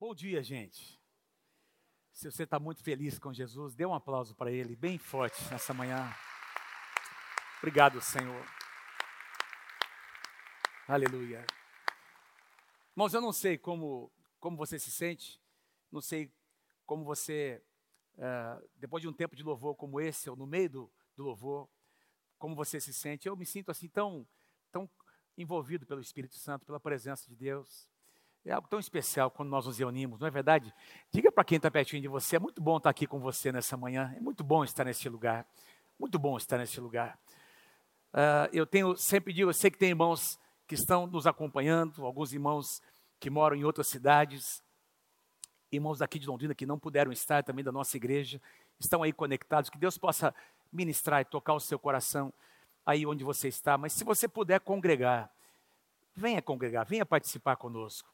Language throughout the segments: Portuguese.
Bom dia, gente. Se você está muito feliz com Jesus, dê um aplauso para Ele, bem forte nessa manhã. Obrigado, Senhor. Aleluia. Irmãos, eu não sei como, como você se sente, não sei como você, uh, depois de um tempo de louvor como esse, ou no meio do, do louvor, como você se sente. Eu me sinto assim tão, tão envolvido pelo Espírito Santo, pela presença de Deus. É algo tão especial quando nós nos reunimos, não é verdade? Diga para quem está pertinho de você, é muito bom estar aqui com você nessa manhã, é muito bom estar neste lugar, muito bom estar neste lugar. Uh, eu tenho, sempre digo, eu sei que tem irmãos que estão nos acompanhando, alguns irmãos que moram em outras cidades, irmãos daqui de Londrina que não puderam estar também da nossa igreja, estão aí conectados, que Deus possa ministrar e tocar o seu coração aí onde você está, mas se você puder congregar, venha congregar, venha participar conosco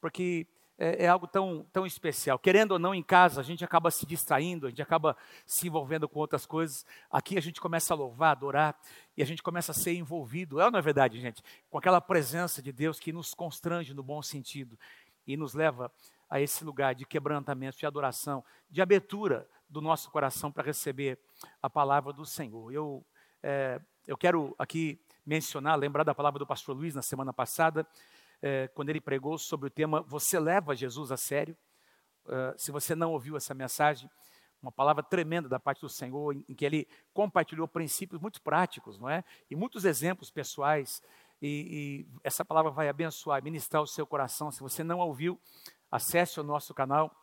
porque é, é, algo tão, tão especial. Querendo ou não, em casa, a gente acaba se distraindo, a gente acaba se envolvendo com outras coisas. Aqui a gente começa a louvar, adorar, e a gente começa a ser envolvido, é ou não é verdade, gente? Com aquela presença de Deus que nos constrange no bom sentido e nos leva a esse lugar de quebrantamento, de adoração, de abertura do nosso coração para receber a palavra do Senhor. Eu, é, eu quero aqui mencionar, lembrar da palavra do pastor Luiz na semana passada, é, quando ele pregou sobre o tema Você leva Jesus a sério? Uh, se você não ouviu essa mensagem, uma palavra tremenda da parte do Senhor, em, em, que ele compartilhou princípios muito práticos, não é? E muitos exemplos pessoais. E, e essa palavra vai abençoar, ministrar o seu coração. Se você não ouviu, acesse o nosso canal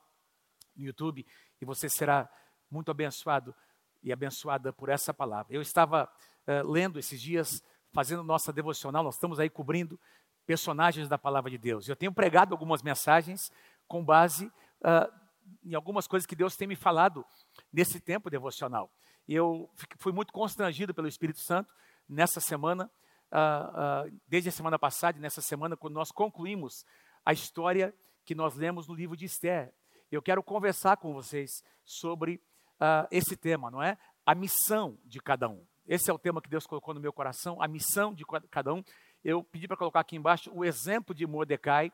no YouTube e você será muito abençoado e abençoada por essa palavra. Eu estava uh, lendo esses dias, fazendo nossa devocional, nós estamos aí cobrindo personagens da palavra de Deus. Eu tenho pregado algumas mensagens com base uh, em algumas coisas que Deus tem me falado nesse tempo devocional. Eu fui muito constrangido pelo Espírito Santo nessa semana, uh, uh, desde a semana passada nessa semana, quando nós concluímos a história que nós lemos no livro de Esther. Eu quero conversar com vocês sobre esse tema, não é? A missão de cada um. Esse é o tema que Deus colocou no meu coração, a missão de cada um eu pedi para colocar aqui embaixo o exemplo de Mordecai,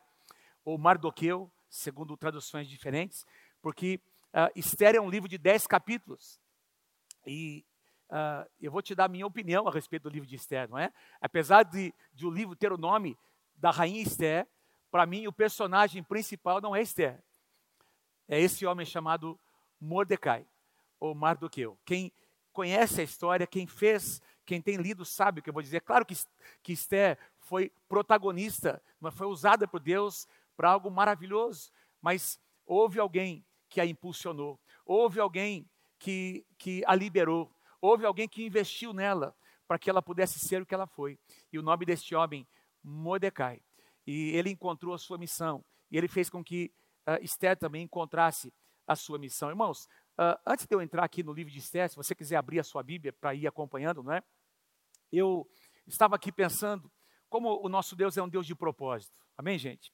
ou Mardoqueu, segundo traduções diferentes, porque uh, Esther é um livro de dez capítulos. E uh, eu vou te dar a minha opinião a respeito do livro de Esther, não é? Apesar de, de o livro ter o nome da rainha Esther, para mim o personagem principal não é Esther. É esse homem chamado Mordecai, ou Mardoqueu. Quem conhece a história, quem fez quem tem lido sabe o que eu vou dizer. Claro que, que Esther foi protagonista, mas foi usada por Deus para algo maravilhoso. Mas houve alguém que a impulsionou, houve alguém que, que a liberou, houve alguém que investiu nela para que ela pudesse ser o que ela foi. E o nome deste homem, Mordecai. E ele encontrou a sua missão. E ele fez com que uh, Esther também encontrasse a sua missão. Irmãos, uh, antes de eu entrar aqui no livro de Esther, se você quiser abrir a sua Bíblia para ir acompanhando, não é? eu estava aqui pensando como o nosso Deus é um Deus de propósito. Amém, gente?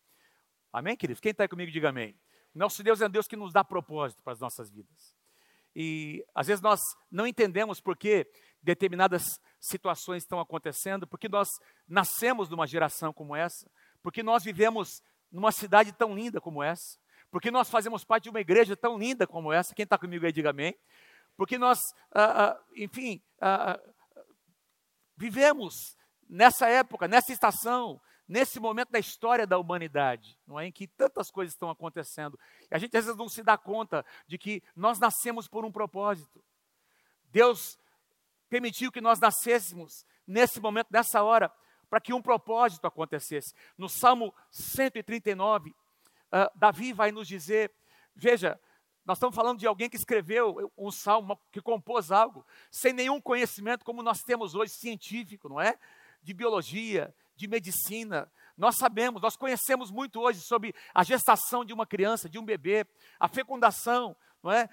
Amém, queridos? Quem está comigo, diga amém. Nosso Deus é um Deus que nos dá propósito para as nossas vidas. E às vezes nós não entendemos por que determinadas situações estão acontecendo, porque nós nascemos numa geração como essa, porque nós vivemos numa cidade tão linda como essa, porque nós fazemos parte de uma igreja tão linda como essa. Quem está comigo aí, diga amém. Porque nós, ah, ah, enfim, ah, vivemos nessa época, nessa estação, nesse momento da história da humanidade, não é em que tantas coisas estão acontecendo. E a gente às vezes não se dá conta de que nós nascemos por um propósito. Deus permitiu que nós nascêssemos nesse momento, nessa hora, para que um propósito acontecesse. No Salmo 139, ah, Davi vai nos dizer: veja, nós estamos falando de alguém que escreveu um salmo, que compôs algo, sem nenhum conhecimento como nós temos hoje, científico, não é? De biologia, de medicina. Nós sabemos, nós conhecemos muito hoje sobre a gestação de uma criança, de um bebê, a fecundação, não é?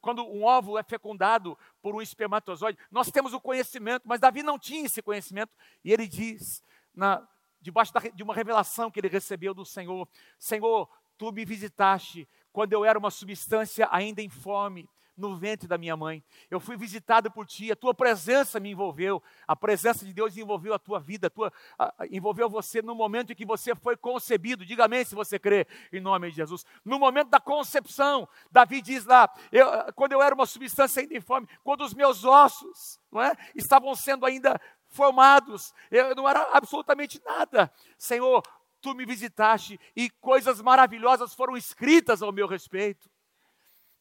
Quando um óvulo é fecundado por um espermatozoide, nós temos o conhecimento, mas Davi não tinha esse conhecimento, e ele diz, na, debaixo de uma revelação que ele recebeu do Senhor: Senhor, tu me visitaste quando eu era uma substância ainda informe, no ventre da minha mãe. Eu fui visitado por ti, a tua presença me envolveu, a presença de Deus envolveu a tua vida, a tua, a, envolveu você no momento em que você foi concebido. Diga amém se você crê, em nome de Jesus. No momento da concepção, Davi diz lá: eu, quando eu era uma substância ainda informe, quando os meus ossos é, estavam sendo ainda formados, eu não era absolutamente nada. Senhor, tu me visitaste e coisas maravilhosas foram escritas ao meu respeito.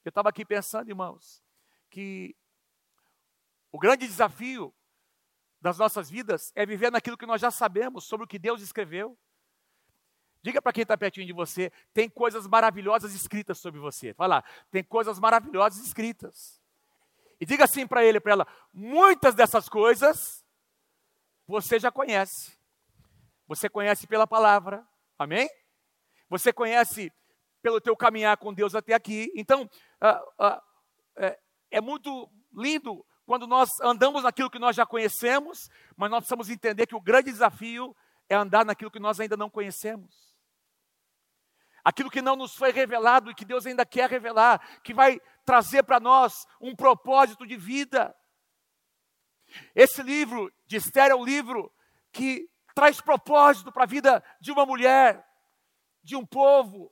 Eu estava aqui pensando, irmãos, que o grande desafio das nossas vidas é viver naquilo que nós já sabemos sobre o que Deus escreveu. Diga para quem está pertinho de você, tem coisas maravilhosas escritas sobre você. Vai lá, tem coisas maravilhosas escritas. E diga assim para ele, para ela, muitas dessas coisas você já conhece. Você conhece pela palavra, amém? Você conhece pelo teu caminhar com Deus até aqui. Então, ah, ah, é, é muito lindo quando nós andamos naquilo que nós já conhecemos, mas nós precisamos entender que o grande desafio é andar naquilo que nós ainda não conhecemos. Aquilo que não nos foi revelado e que Deus ainda quer revelar, que vai trazer para nós um propósito de vida. Esse livro de Esther é um livro que traz propósito para a vida de uma mulher, de um povo,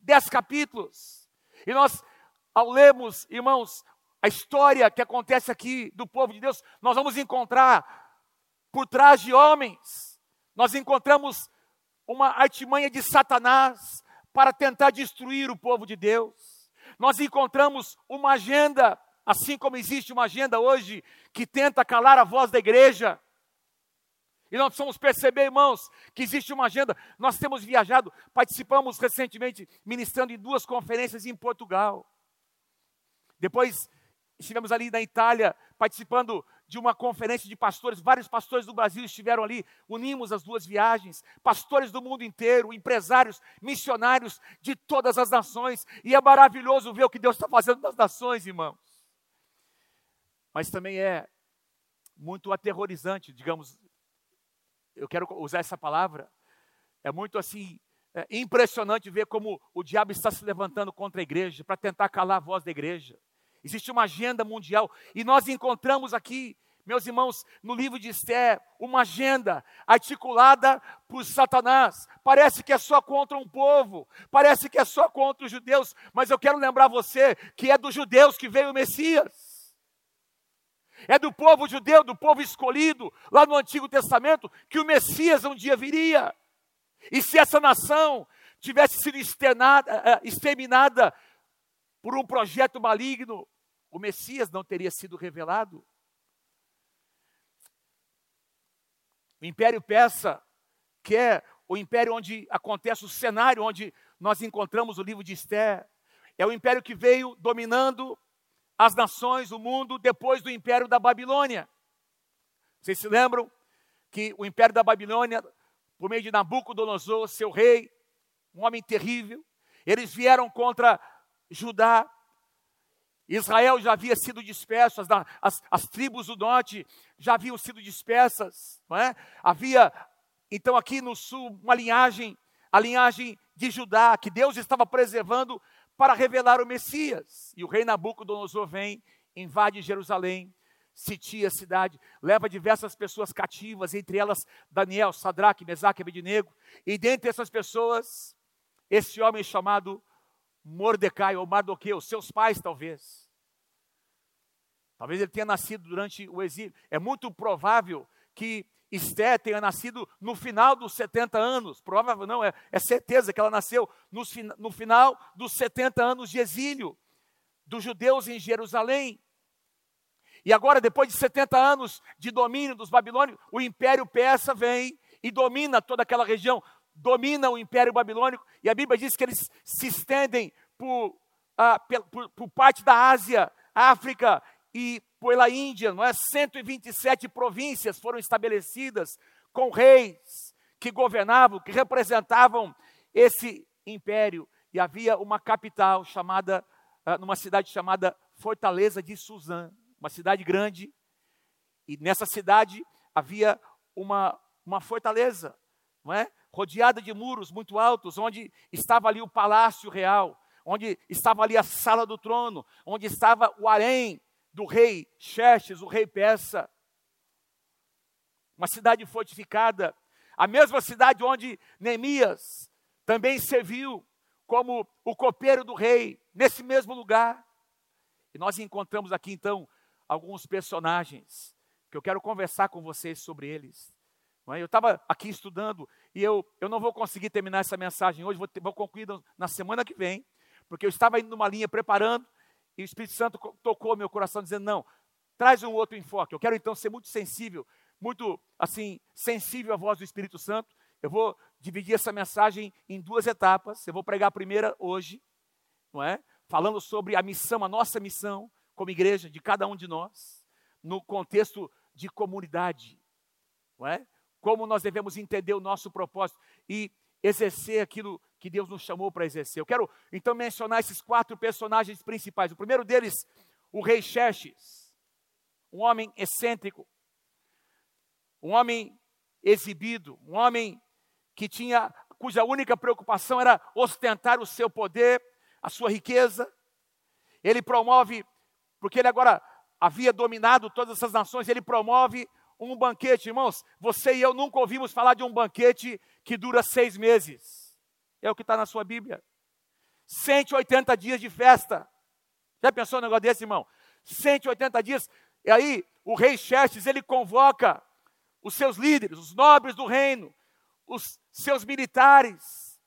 dez capítulos. E nós, ao lermos, irmãos, a história que acontece aqui do povo de Deus, nós vamos encontrar por trás de homens, nós encontramos uma artimanha de Satanás para tentar destruir o povo de Deus. Nós encontramos uma agenda, assim como existe uma agenda hoje que tenta calar a voz da igreja. E nós precisamos perceber, irmãos, que existe uma agenda. Nós temos viajado, participamos recentemente, ministrando em duas conferências em Portugal. Depois estivemos ali na Itália, participando de uma conferência de pastores. Vários pastores do Brasil estiveram ali, unimos as duas viagens. Pastores do mundo inteiro, empresários, missionários de todas as nações. E é maravilhoso ver o que Deus está fazendo nas nações, irmãos. Mas também é muito aterrorizante, digamos, eu quero usar essa palavra, é muito assim, é impressionante ver como o diabo está se levantando contra a igreja, para tentar calar a voz da igreja. Existe uma agenda mundial, e nós encontramos aqui, meus irmãos, no livro de Esther, uma agenda articulada por Satanás. Parece que é só contra um povo, parece que é só contra os judeus, mas eu quero lembrar você que é dos judeus que veio o Messias é do povo judeu, do povo escolhido, lá no Antigo Testamento, que o Messias um dia viria. E se essa nação tivesse sido externada, eh, exterminada por um projeto maligno, o Messias não teria sido revelado. O Império Persa, que é o império onde acontece o cenário onde nós encontramos o livro de Esther, é o império que veio dominando as nações, o mundo, depois do império da Babilônia. Vocês se lembram que o império da Babilônia, por meio de Nabucodonosor, seu rei, um homem terrível, eles vieram contra Judá. Israel já havia sido disperso, as, as, as tribos do norte já haviam sido dispersas. Não é? Havia, então, aqui no sul, uma linhagem, a linhagem de Judá, que Deus estava preservando para revelar o Messias. E o rei Nabucodonosor vem, invade Jerusalém, sitia a cidade, leva diversas pessoas cativas, entre elas Daniel, Sadraque, Mesaque e Abednego. E dentre essas pessoas, esse homem chamado Mordecai ou Mardoqueu, seus pais talvez. Talvez ele tenha nascido durante o exílio. É muito provável que Esté tenha nascido no final dos 70 anos, provável não, é, é certeza que ela nasceu no, no final dos 70 anos de exílio dos judeus em Jerusalém. E agora, depois de 70 anos de domínio dos babilônios, o império persa vem e domina toda aquela região, domina o império babilônico, e a Bíblia diz que eles se estendem por, ah, por, por parte da Ásia, África e pela Índia, não é? 127 províncias foram estabelecidas com reis que governavam, que representavam esse império. E havia uma capital chamada, uh, numa cidade chamada Fortaleza de Suzã, uma cidade grande. E nessa cidade havia uma, uma fortaleza, não é? rodeada de muros muito altos, onde estava ali o palácio real. onde estava ali a sala do trono, onde estava o harém do rei Xerxes, o rei persa. Uma cidade fortificada, a mesma cidade onde Neemias também serviu como o copeiro do rei, nesse mesmo lugar. E nós encontramos aqui então alguns personagens que eu quero conversar com vocês sobre eles. É? Eu estava aqui estudando e eu, eu não vou conseguir terminar essa mensagem hoje, vou, ter, vou concluir na semana que vem, porque eu estava indo numa linha preparando e o Espírito Santo tocou meu coração dizendo: não, traz um outro enfoque. Eu quero então ser muito sensível, muito assim, sensível à voz do Espírito Santo. Eu vou dividir essa mensagem em duas etapas. Eu vou pregar a primeira hoje, não é? Falando sobre a missão, a nossa missão como igreja de cada um de nós, no contexto de comunidade, não é? Como nós devemos entender o nosso propósito e exercer aquilo que Deus nos chamou para exercer. Eu quero então mencionar esses quatro personagens principais. O primeiro deles, o rei Xerxes, um homem excêntrico, um homem exibido, um homem que tinha cuja única preocupação era ostentar o seu poder, a sua riqueza. Ele promove, porque ele agora havia dominado todas essas nações, ele promove um banquete, irmãos. Você e eu nunca ouvimos falar de um banquete que dura seis meses. É o que está na sua Bíblia. 180 dias de festa. Já pensou um negócio desse, irmão? 180 dias. E aí, o rei Xerxes, ele convoca os seus líderes, os nobres do reino, os seus militares.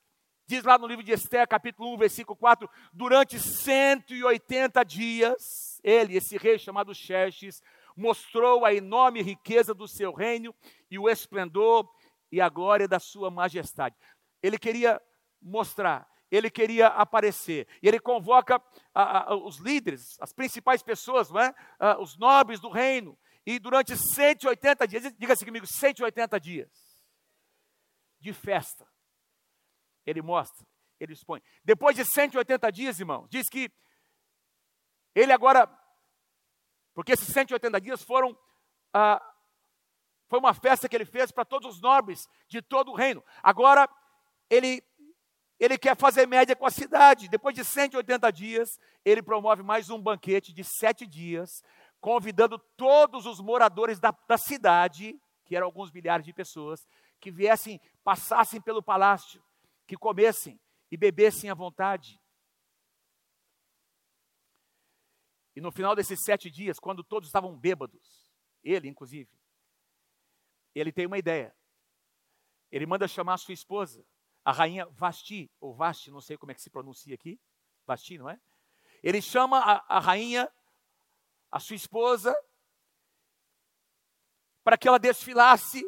Diz lá no livro de Esther, capítulo 1, versículo 4: durante 180 dias, ele, esse rei chamado Xerxes, mostrou a enorme riqueza do seu reino e o esplendor e a glória da sua majestade. Ele queria mostrar, ele queria aparecer. E ele convoca a, a, os líderes, as principais pessoas, não é? a, os nobres do reino. E durante 180 dias, diga-se comigo, 180 dias de festa. Ele mostra, ele expõe. Depois de 180 dias, irmão, diz que ele agora porque esses 180 dias foram. Ah, foi uma festa que ele fez para todos os nobres de todo o reino. Agora, ele, ele quer fazer média com a cidade. Depois de 180 dias, ele promove mais um banquete de sete dias, convidando todos os moradores da, da cidade, que eram alguns milhares de pessoas, que viessem, passassem pelo palácio, que comessem e bebessem à vontade. E no final desses sete dias, quando todos estavam bêbados, ele inclusive, ele tem uma ideia. Ele manda chamar sua esposa, a rainha Vasti, ou Vasti, não sei como é que se pronuncia aqui, Vasti, não é? Ele chama a, a rainha, a sua esposa, para que ela desfilasse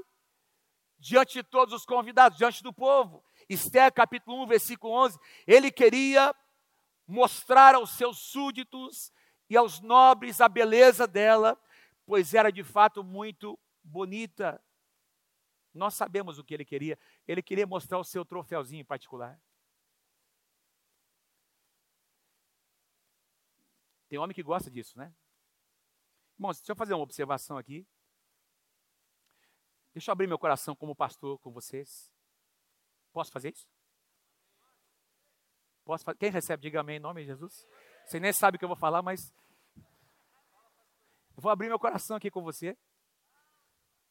diante de todos os convidados, diante do povo. Esther capítulo 1, versículo 11, ele queria mostrar aos seus súditos e aos nobres a beleza dela, pois era de fato muito bonita. Nós sabemos o que ele queria. Ele queria mostrar o seu troféuzinho em particular. Tem homem que gosta disso, né? Irmãos, deixa eu fazer uma observação aqui. Deixa eu abrir meu coração como pastor com vocês. Posso fazer isso? Posso fazer? Quem recebe, diga amém em nome de Jesus. Você nem sabe o que eu vou falar, mas eu vou abrir meu coração aqui com você.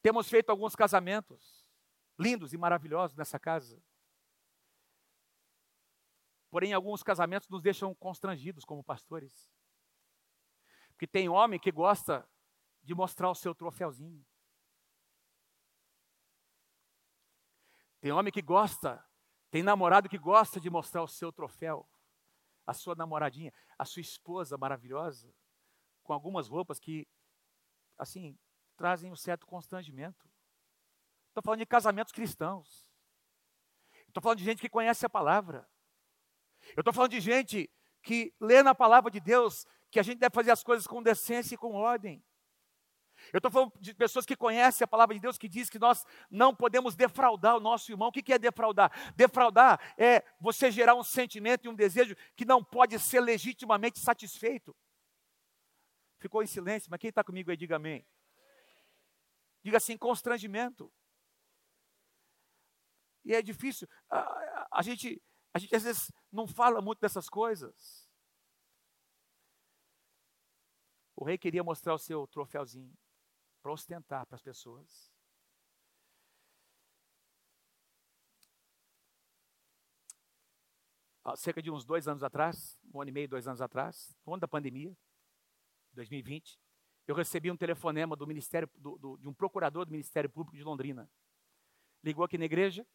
Temos feito alguns casamentos lindos e maravilhosos nessa casa. Porém, alguns casamentos nos deixam constrangidos como pastores. Porque tem homem que gosta de mostrar o seu troféuzinho. Tem homem que gosta, tem namorado que gosta de mostrar o seu troféu a sua namoradinha, a sua esposa maravilhosa, com algumas roupas que, assim, trazem um certo constrangimento. Estou falando de casamentos cristãos. Estou falando de gente que conhece a palavra. Eu estou falando de gente que lê na palavra de Deus que a gente deve fazer as coisas com decência e com ordem. Eu estou falando de pessoas que conhecem a palavra de Deus, que diz que nós não podemos defraudar o nosso irmão. O que é defraudar? Defraudar é você gerar um sentimento e um desejo que não pode ser legitimamente satisfeito. Ficou em silêncio, mas quem está comigo aí, diga amém. Diga assim, constrangimento. E é difícil. A, a, gente, A gente às vezes não fala muito dessas coisas. O rei queria mostrar o seu troféuzinho para ostentar para as pessoas. Há cerca de uns dois anos atrás, um ano e meio, dois anos atrás, no ano da pandemia, 2020, eu recebi um telefonema do Ministério, do, do, de um procurador do Ministério Público de Londrina. Ligou aqui na igreja,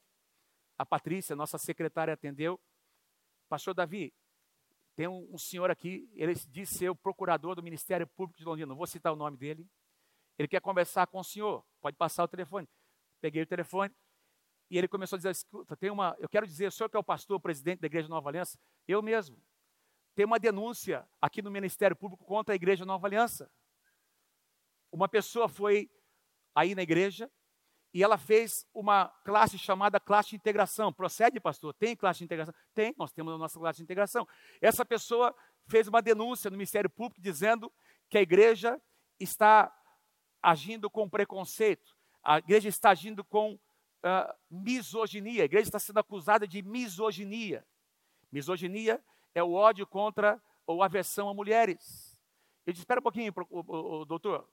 a Patrícia, nossa secretária, atendeu. Pastor Davi, tem um, um, senhor aqui, ele diz ser o procurador do Ministério Público de Londrina, não vou citar o nome dele. Ele quer conversar com o senhor, pode passar o telefone. Peguei o telefone e ele começou a dizer: escuta, tem uma, eu quero dizer, o senhor que é o pastor, o presidente da Igreja Nova Aliança, eu mesmo. Tem uma denúncia aqui no Ministério Público contra a Igreja Nova Aliança. Uma pessoa foi aí na igreja e ela fez uma classe chamada classe de integração. Procede, pastor? Tem classe de integração? Tem, nós temos a nossa classe de integração. Essa pessoa fez uma denúncia no Ministério Público dizendo que a igreja está agindo com preconceito, a igreja está agindo com uh, misoginia, a igreja está sendo acusada de misoginia. Misoginia é o ódio contra ou aversão a mulheres. Eu disse, espera um pouquinho, doutor,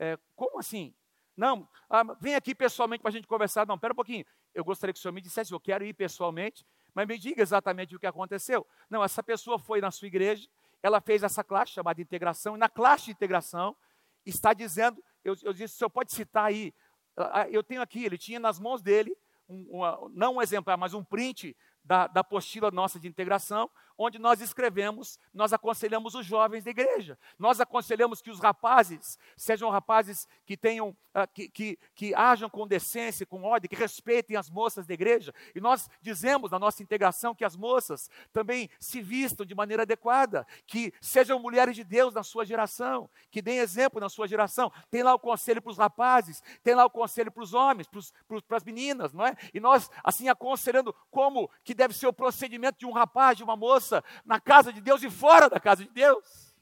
é, como assim? Não, ah, vem aqui pessoalmente para a gente conversar. Não, espera um pouquinho. Eu gostaria que o senhor me dissesse, eu quero ir pessoalmente, mas me diga exatamente o que aconteceu. Não, essa pessoa foi na sua igreja, ela fez essa classe chamada integração, e na classe de integração está dizendo, eu, eu disse, o senhor pode citar aí, ah, ah, eu tenho aqui, ele tinha nas mãos dele, um, uma, não um exemplar, mas um print da, da apostila nossa de integração, onde nós escrevemos, nós aconselhamos os jovens da igreja. Nós aconselhamos que os rapazes sejam rapazes que tenham, uh, que, que, que com decência, com ordem, que respeitem as moças da igreja. E nós dizemos na nossa integração que as moças também se vistam de maneira adequada, que sejam mulheres de Deus na sua geração, que deem exemplo na sua geração. Tem lá o conselho para os rapazes, tem lá o conselho para os homens, para as meninas, não é? E nós, assim, aconselhando como que deve ser o procedimento de um rapaz, de uma moça na casa de Deus e fora da casa de Deus.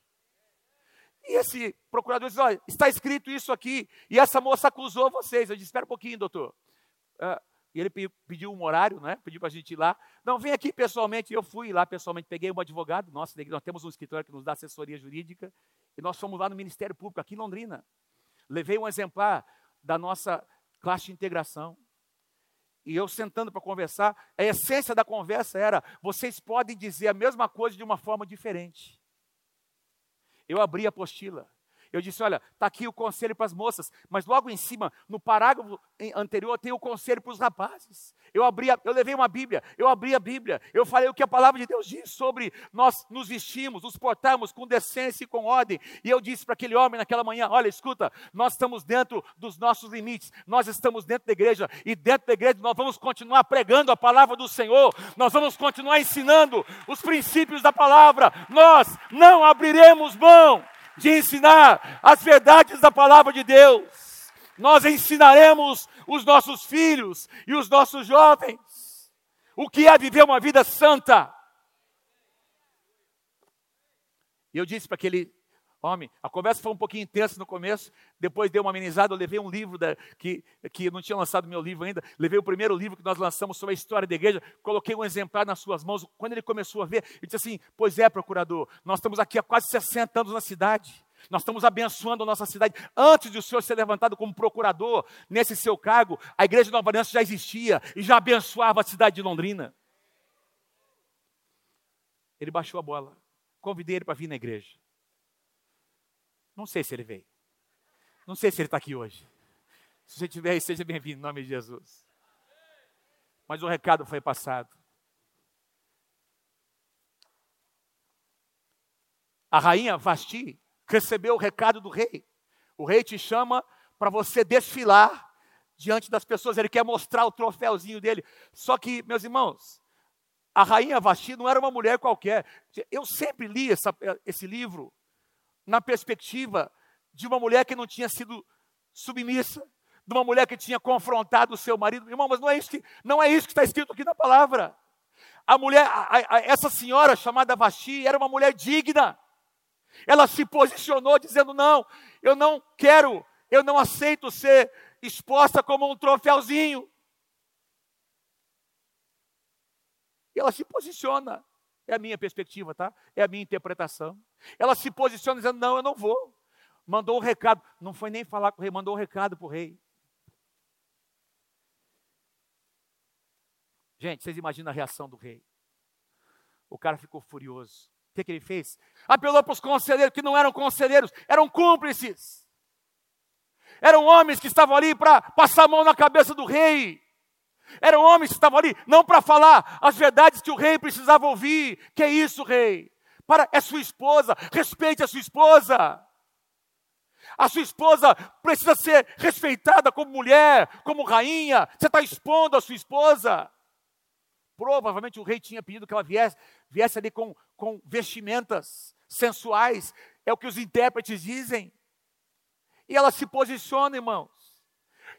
E esse procurador disse: Olha, está escrito isso aqui, e essa moça acusou vocês. Eu disse: Espera um pouquinho, doutor. Uh, e ele pediu um horário, né? pediu para a gente ir lá. Não, vem aqui pessoalmente. Eu fui lá pessoalmente, peguei um advogado. Nossa, nós temos um escritório que nos dá assessoria jurídica. E nós fomos lá no Ministério Público, aqui em Londrina. Levei um exemplar da nossa classe de integração e eu sentando para conversar, a essência da conversa era: vocês podem dizer a mesma coisa de uma forma diferente. Eu abri a apostila. Eu disse: olha, está aqui o conselho para as moças, mas logo em cima, no parágrafo anterior, tem o conselho para os rapazes. Eu abri, a, eu levei uma Bíblia, eu abri a Bíblia, eu falei o que a palavra de Deus diz sobre nós nos vestimos, nos portarmos com decência e com ordem. E eu disse para aquele homem naquela manhã: olha, escuta, nós estamos dentro dos nossos limites, nós estamos dentro da igreja, e dentro da igreja nós vamos continuar pregando a palavra do Senhor, nós vamos continuar ensinando os princípios da palavra, nós não abriremos mão de ensinar as verdades da palavra de Deus nós ensinaremos os nossos filhos e os nossos jovens o que é viver uma vida santa. E eu disse para aquele homem, a conversa foi um pouquinho intensa no começo, depois deu uma amenizada, eu levei um livro da, que, que não tinha lançado meu livro ainda, levei o primeiro livro que nós lançamos sobre a história da igreja, coloquei um exemplar nas suas mãos. Quando ele começou a ver, ele disse assim: Pois é, procurador, nós estamos aqui há quase 60 anos na cidade. Nós estamos abençoando a nossa cidade. Antes de o senhor ser levantado como procurador nesse seu cargo, a igreja de Nova Aliança já existia e já abençoava a cidade de Londrina. Ele baixou a bola. Convidei ele para vir na igreja. Não sei se ele veio. Não sei se ele está aqui hoje. Se você estiver aí, seja bem-vindo em nome de Jesus. Mas o recado foi passado. A rainha Vasti recebeu o recado do rei. O rei te chama para você desfilar diante das pessoas, ele quer mostrar o troféuzinho dele. Só que, meus irmãos, a rainha Vasti não era uma mulher qualquer. Eu sempre li essa, esse livro na perspectiva de uma mulher que não tinha sido submissa, de uma mulher que tinha confrontado o seu marido. Irmão, mas não é isso que, não é isso que está escrito aqui na palavra. A mulher, a, a, essa senhora chamada Vasti era uma mulher digna. Ela se posicionou dizendo: Não, eu não quero, eu não aceito ser exposta como um troféuzinho. E ela se posiciona. É a minha perspectiva, tá? É a minha interpretação. Ela se posiciona dizendo: Não, eu não vou. Mandou um recado. Não foi nem falar com o rei, mandou um recado para o rei. Gente, vocês imaginam a reação do rei. O cara ficou furioso. O que, que ele fez? Apelou para os conselheiros, que não eram conselheiros, eram cúmplices. Eram homens que estavam ali para passar a mão na cabeça do rei. Eram homens que estavam ali não para falar as verdades que o rei precisava ouvir. Que é isso, rei? Para é sua esposa, respeite a sua esposa. A sua esposa precisa ser respeitada como mulher, como rainha. Você está expondo a sua esposa. Provavelmente o rei tinha pedido que ela viesse, viesse ali com, com vestimentas sensuais. É o que os intérpretes dizem. E ela se posiciona, irmãos.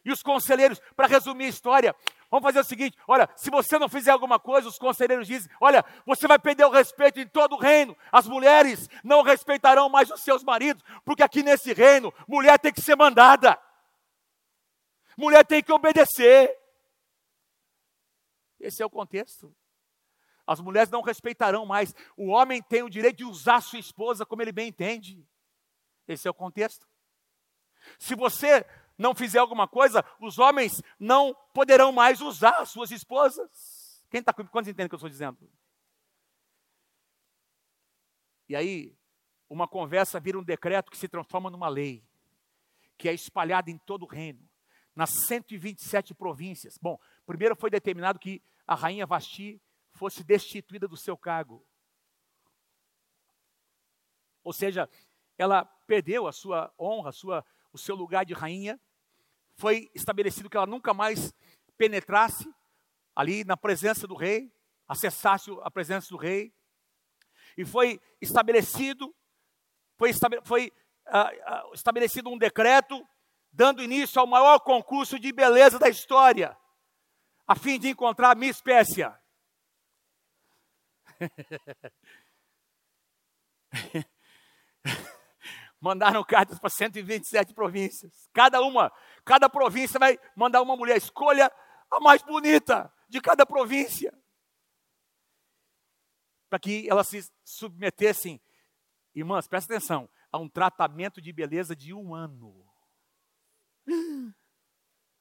E os conselheiros, para resumir a história, vamos fazer o seguinte: olha, se você não fizer alguma coisa, os conselheiros dizem: olha, você vai perder o respeito em todo o reino. As mulheres não respeitarão mais os seus maridos, porque aqui nesse reino, mulher tem que ser mandada, mulher tem que obedecer. Esse é o contexto. As mulheres não respeitarão mais. O homem tem o direito de usar sua esposa como ele bem entende. Esse é o contexto. Se você não fizer alguma coisa, os homens não poderão mais usar suas esposas. Quem está comigo? Quantos entendem o que eu estou dizendo? E aí, uma conversa vira um decreto que se transforma numa lei, que é espalhada em todo o reino, nas 127 províncias. Bom, primeiro foi determinado que a rainha Vasti fosse destituída do seu cargo. Ou seja, ela perdeu a sua honra, a sua, o seu lugar de rainha. Foi estabelecido que ela nunca mais penetrasse ali na presença do rei, acessasse a presença do rei. E foi estabelecido, foi, foi uh, uh, estabelecido um decreto dando início ao maior concurso de beleza da história a fim de encontrar a minha espécie. Mandaram cartas para 127 províncias. Cada uma, cada província vai mandar uma mulher. Escolha a mais bonita de cada província. Para que elas se submetessem, irmãs, presta atenção, a um tratamento de beleza de um ano.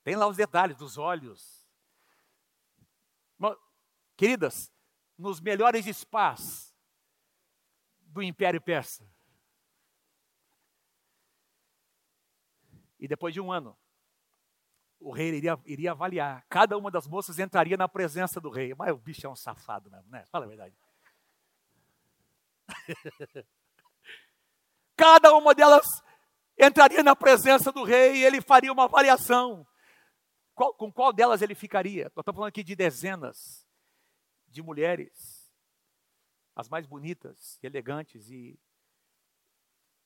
Tem lá os detalhes dos olhos, Queridas, nos melhores spas do Império Persa. E depois de um ano, o rei iria, iria avaliar. Cada uma das moças entraria na presença do rei. Mas o bicho é um safado mesmo, né? Fala a verdade. Cada uma delas entraria na presença do rei e ele faria uma avaliação. Qual, com qual delas ele ficaria? Estamos falando aqui de dezenas de mulheres, as mais bonitas, elegantes e,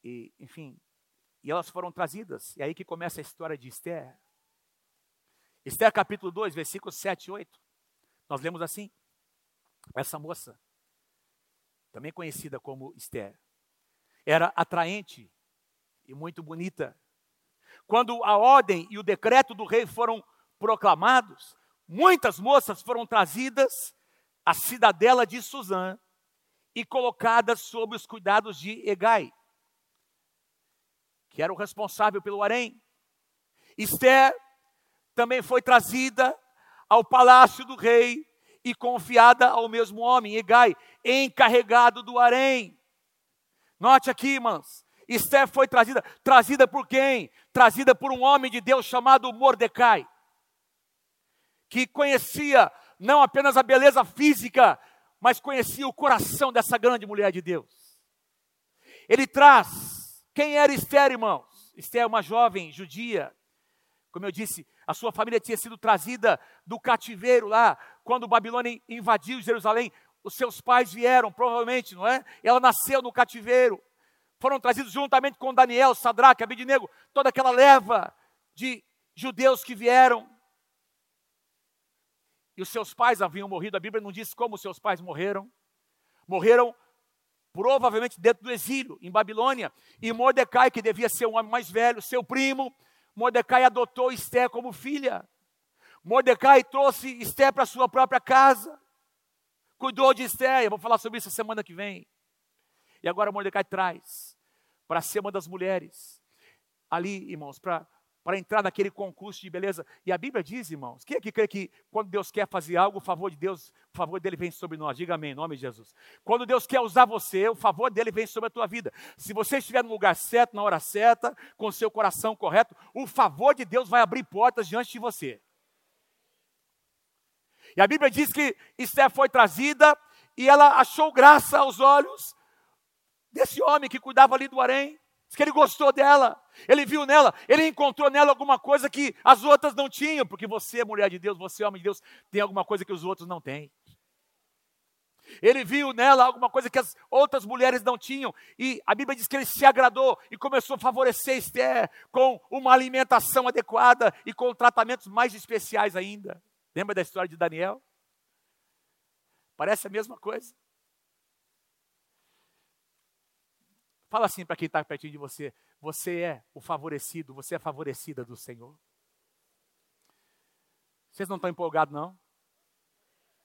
e, enfim, e elas foram trazidas. E aí que começa a história de Esther. Esther capítulo 2, versículos 7 e 8. Nós lemos assim: essa moça, também conhecida como Esther, era atraente e muito bonita. Quando a ordem e o decreto do rei foram proclamados, muitas moças foram trazidas à cidadela de Suzã e colocadas sob os cuidados de Egai, que era o responsável pelo harém. Esther também foi trazida ao palácio do rei e confiada ao mesmo homem, Egai, encarregado do harém. Note aqui, irmãos, Esther foi trazida, trazida por quem? Trazida por um homem de Deus chamado Mordecai que conhecia não apenas a beleza física, mas conhecia o coração dessa grande mulher de Deus. Ele traz quem era Esther, irmãos. Esther é uma jovem judia. Como eu disse, a sua família tinha sido trazida do cativeiro lá, quando Babilônia invadiu Jerusalém. Os seus pais vieram, provavelmente, não é? Ela nasceu no cativeiro. Foram trazidos juntamente com Daniel, Sadraque, Abednego, toda aquela leva de judeus que vieram e os seus pais haviam morrido. A Bíblia não diz como seus pais morreram. Morreram provavelmente dentro do exílio, em Babilônia. E Mordecai, que devia ser um homem mais velho, seu primo, Mordecai adotou Esté como filha. Mordecai trouxe Esté para sua própria casa, cuidou de Esther. Eu vou falar sobre isso semana que vem. E agora Mordecai traz para ser uma das mulheres ali, irmãos, para para entrar naquele concurso de beleza. E a Bíblia diz, irmãos, quem é que crê que quando Deus quer fazer algo, o favor de Deus, o favor dele vem sobre nós? Diga amém, em nome de Jesus. Quando Deus quer usar você, o favor dele vem sobre a tua vida. Se você estiver no lugar certo, na hora certa, com o seu coração correto, o favor de Deus vai abrir portas diante de você. E a Bíblia diz que Esther foi trazida e ela achou graça aos olhos desse homem que cuidava ali do harém. Diz que ele gostou dela, ele viu nela, ele encontrou nela alguma coisa que as outras não tinham, porque você é mulher de Deus, você é homem de Deus, tem alguma coisa que os outros não têm. Ele viu nela alguma coisa que as outras mulheres não tinham, e a Bíblia diz que ele se agradou e começou a favorecer Esther com uma alimentação adequada e com tratamentos mais especiais ainda. Lembra da história de Daniel? Parece a mesma coisa. Fala assim para quem está pertinho de você: você é o favorecido, você é favorecida do Senhor. Vocês não estão empolgados, não?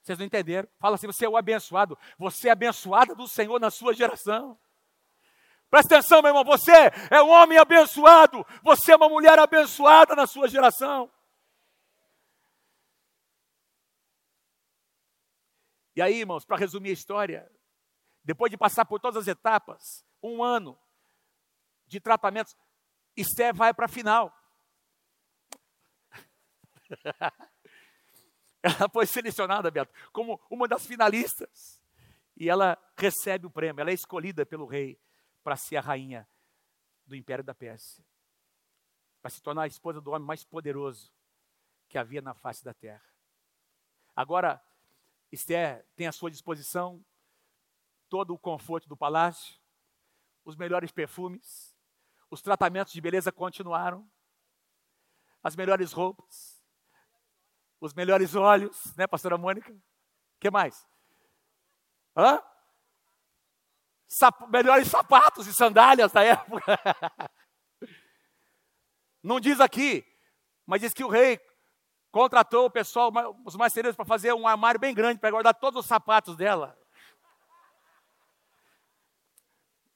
Vocês não entenderam? Fala assim: você é o abençoado, você é abençoada do Senhor na sua geração. Presta atenção, meu irmão, você é um homem abençoado, você é uma mulher abençoada na sua geração. E aí, irmãos, para resumir a história, depois de passar por todas as etapas, um ano de tratamentos, Esther vai para a final. ela foi selecionada, Beto, como uma das finalistas. E ela recebe o prêmio, ela é escolhida pelo rei para ser a rainha do Império da Pérsia. Para se tornar a esposa do homem mais poderoso que havia na face da terra. Agora, Esther tem à sua disposição todo o conforto do palácio, os melhores perfumes, os tratamentos de beleza continuaram, as melhores roupas, os melhores olhos, né, pastora Mônica? O que mais? Hã? Sap melhores sapatos e sandálias da época. Não diz aqui, mas diz que o rei contratou o pessoal, os marceneiros, para fazer um armário bem grande para guardar todos os sapatos dela.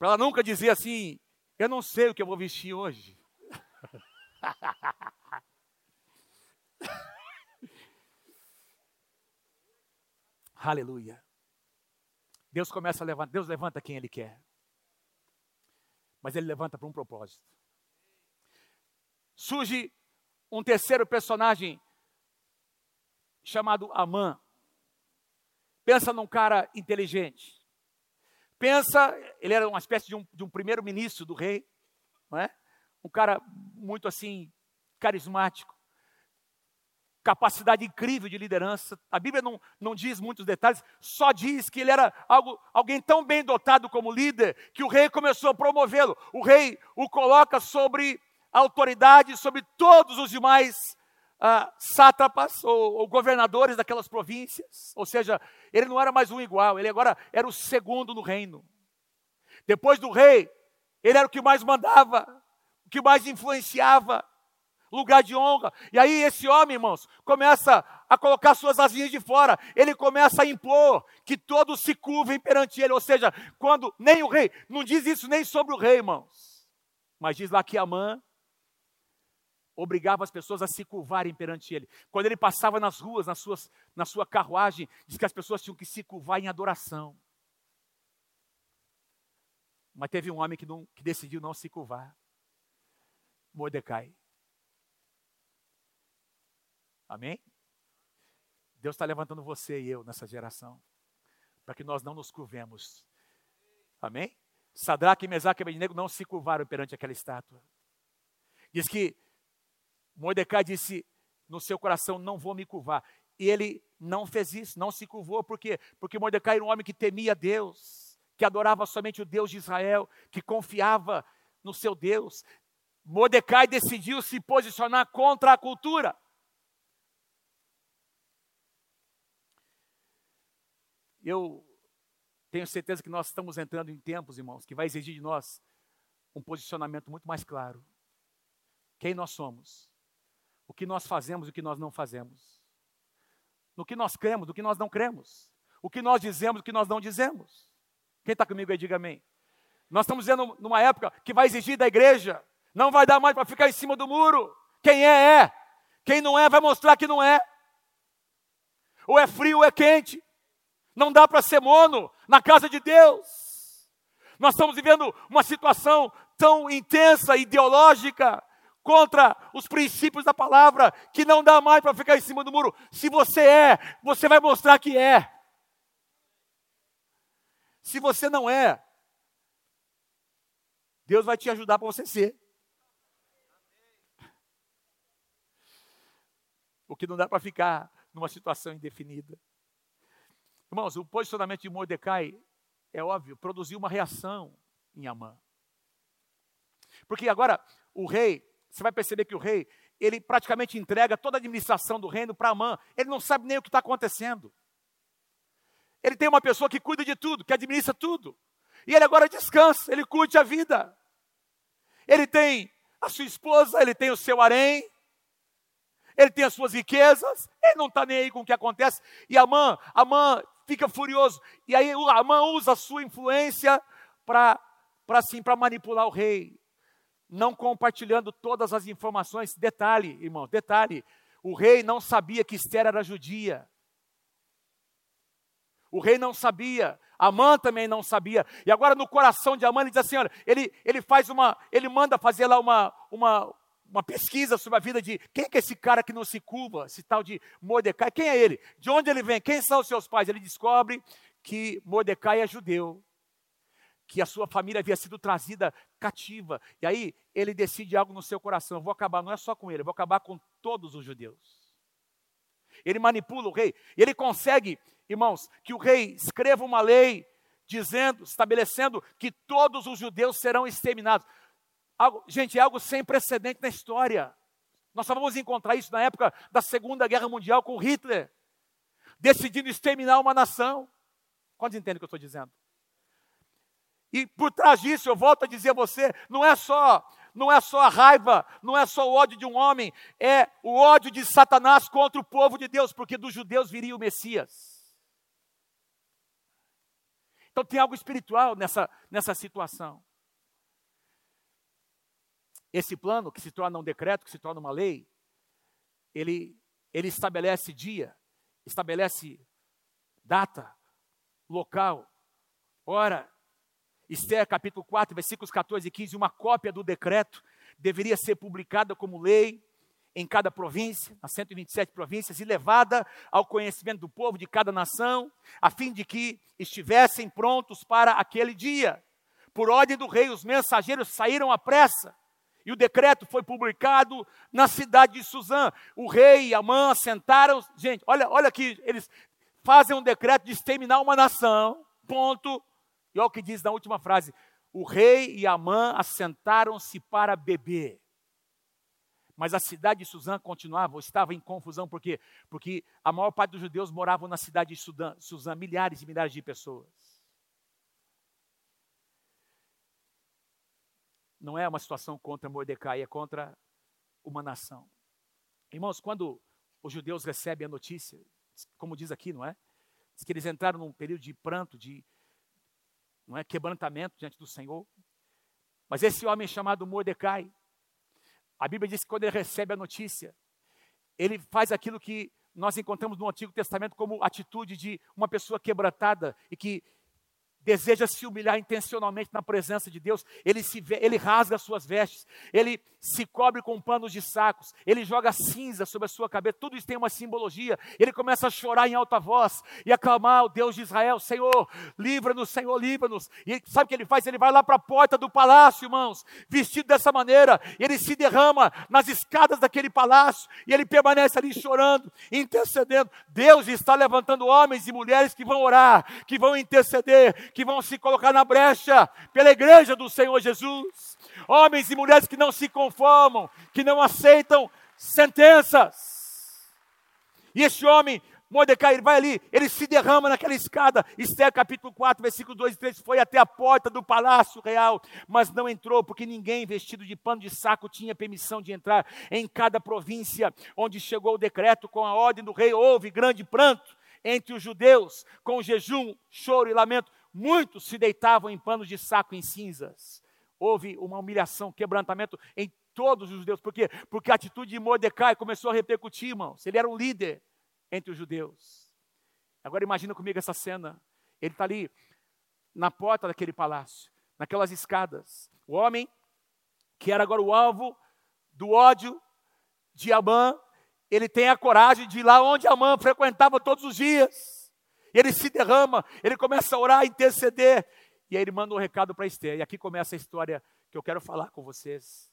Para ela nunca dizer assim: eu não sei o que eu vou vestir hoje. Aleluia. Deus começa a levantar, Deus levanta quem Ele quer. Mas Ele levanta para um propósito. Surge um terceiro personagem chamado Amã. Pensa num cara inteligente. Pensa, ele era uma espécie de um, um primeiro-ministro do rei, não é? um cara muito assim, carismático, capacidade incrível de liderança. A Bíblia não, não diz muitos detalhes, só diz que ele era algo, alguém tão bem dotado como líder que o rei começou a promovê-lo. O rei o coloca sobre autoridade, sobre todos os demais ah, sátrapas ou, ou, governadores daquelas províncias, ou seja, ele não era mais um igual, ele agora era o segundo no reino. Depois do rei, ele era o que mais mandava, o que mais influenciava, lugar de honra. E aí esse homem, irmãos, começa a colocar suas asinhas de fora, ele começa a impor que todos se curvem perante ele, ou seja, quando nem o rei, não diz isso nem sobre o rei, irmãos, mas diz lá que Amã obrigava as pessoas a se curvarem perante ele. Quando ele passava nas ruas, nas suas, na sua carruagem, diz que as pessoas tinham que se curvar em adoração. Mas teve um homem que, não, que decidiu não se curvar. Mordecai. Amém? Deus está levantando você e eu nessa geração, para que nós não nos curvemos. Amém? Sadraque, Mesaque e Abednego não se curvaram perante aquela estátua. Diz que Mordecai disse no seu coração: Não vou me curvar. E ele não fez isso, não se curvou, por quê? Porque Mordecai era um homem que temia Deus, que adorava somente o Deus de Israel, que confiava no seu Deus. Mordecai decidiu se posicionar contra a cultura. Eu tenho certeza que nós estamos entrando em tempos, irmãos, que vai exigir de nós um posicionamento muito mais claro. Quem nós somos? O que nós fazemos e o que nós não fazemos. No que nós cremos, do que nós não cremos. o que nós dizemos e o que nós não dizemos. Quem está comigo aí, diga amém. Nós estamos vivendo numa época que vai exigir da igreja, não vai dar mais para ficar em cima do muro. Quem é, é. Quem não é, vai mostrar que não é. Ou é frio ou é quente. Não dá para ser mono na casa de Deus. Nós estamos vivendo uma situação tão intensa, ideológica, contra os princípios da palavra, que não dá mais para ficar em cima do muro. Se você é, você vai mostrar que é. Se você não é, Deus vai te ajudar para você ser. O que não dá para ficar numa situação indefinida. Irmãos, o posicionamento de Mordecai, é óbvio, produziu uma reação em Amã. Porque agora o rei, você vai perceber que o rei, ele praticamente entrega toda a administração do reino para Amã. Ele não sabe nem o que está acontecendo. Ele tem uma pessoa que cuida de tudo, que administra tudo. E ele agora descansa, ele curte a vida. Ele tem a sua esposa, ele tem o seu harém, ele tem as suas riquezas, ele não está nem aí com o que acontece. E Amã, Amã fica furioso. E aí Amã usa a sua influência para assim, manipular o rei. Não compartilhando todas as informações. Detalhe, irmão, detalhe. O rei não sabia que Esther era judia. O rei não sabia, Amã também não sabia. E agora no coração de Amã ele diz assim, olha, ele, ele faz uma, ele manda fazer lá uma, uma, uma pesquisa sobre a vida de quem é esse cara que não se curva, esse tal de Mordecai, quem é ele? De onde ele vem? Quem são os seus pais? Ele descobre que Mordecai é judeu, que a sua família havia sido trazida cativa. E aí ele decide algo no seu coração, eu vou acabar não é só com ele, eu vou acabar com todos os judeus. Ele manipula o rei, ele consegue, irmãos, que o rei escreva uma lei dizendo, estabelecendo que todos os judeus serão exterminados. Algo, gente, é algo sem precedente na história. Nós só vamos encontrar isso na época da Segunda Guerra Mundial com Hitler, decidindo exterminar uma nação. Quantos entendem o que eu estou dizendo? E por trás disso, eu volto a dizer a você, não é só não é só a raiva, não é só o ódio de um homem, é o ódio de Satanás contra o povo de Deus, porque dos judeus viria o Messias. Então tem algo espiritual nessa, nessa situação. Esse plano, que se torna um decreto, que se torna uma lei, ele, ele estabelece dia, estabelece data, local, hora. Esther capítulo 4, versículos 14 e 15, uma cópia do decreto deveria ser publicada como lei em cada província, nas 127 províncias, e levada ao conhecimento do povo de cada nação, a fim de que estivessem prontos para aquele dia. Por ordem do rei, os mensageiros saíram à pressa e o decreto foi publicado na cidade de Suzã. O rei e a mãe sentaram. Gente, olha, olha aqui, eles fazem um decreto de exterminar uma nação. Ponto. E olha o que diz na última frase: o rei e a mãe assentaram-se para beber. Mas a cidade de Suzã continuava, estava em confusão, por quê? Porque a maior parte dos judeus moravam na cidade de Suzã milhares e milhares de pessoas. não é uma situação contra Mordecai, é contra uma nação. Irmãos, quando os judeus recebem a notícia, como diz aqui, não é? Diz que eles entraram num período de pranto, de não é, quebrantamento diante do Senhor. Mas esse homem chamado Mordecai, a Bíblia diz que quando ele recebe a notícia, ele faz aquilo que nós encontramos no Antigo Testamento como atitude de uma pessoa quebrantada e que deseja se humilhar intencionalmente na presença de Deus, ele, se, ele rasga as suas vestes, ele se cobre com panos de sacos, ele joga cinza sobre a sua cabeça, tudo isso tem uma simbologia. Ele começa a chorar em alta voz e a clamar o Deus de Israel: Senhor, livra-nos, Senhor, livra-nos. E sabe o que ele faz? Ele vai lá para a porta do palácio, irmãos, vestido dessa maneira, ele se derrama nas escadas daquele palácio e ele permanece ali chorando, intercedendo. Deus está levantando homens e mulheres que vão orar, que vão interceder, que vão se colocar na brecha pela igreja do Senhor Jesus. Homens e mulheres que não se conformam, que não aceitam sentenças. E este homem, Mordecai, ele vai ali, ele se derrama naquela escada. Esther capítulo 4, versículo 2 e 3, foi até a porta do palácio real, mas não entrou, porque ninguém vestido de pano de saco tinha permissão de entrar. Em cada província onde chegou o decreto com a ordem do rei, houve grande pranto entre os judeus, com jejum, choro e lamento, muitos se deitavam em panos de saco em cinzas. Houve uma humilhação, quebrantamento em todos os judeus. Por quê? Porque a atitude de Mordecai começou a repercutir, irmãos. Ele era um líder entre os judeus. Agora imagina comigo essa cena. Ele está ali na porta daquele palácio, naquelas escadas. O homem que era agora o alvo do ódio de Amã, ele tem a coragem de ir lá onde Amã frequentava todos os dias. Ele se derrama, ele começa a orar, a interceder. E aí ele manda um recado para Esther. E aqui começa a história que eu quero falar com vocês.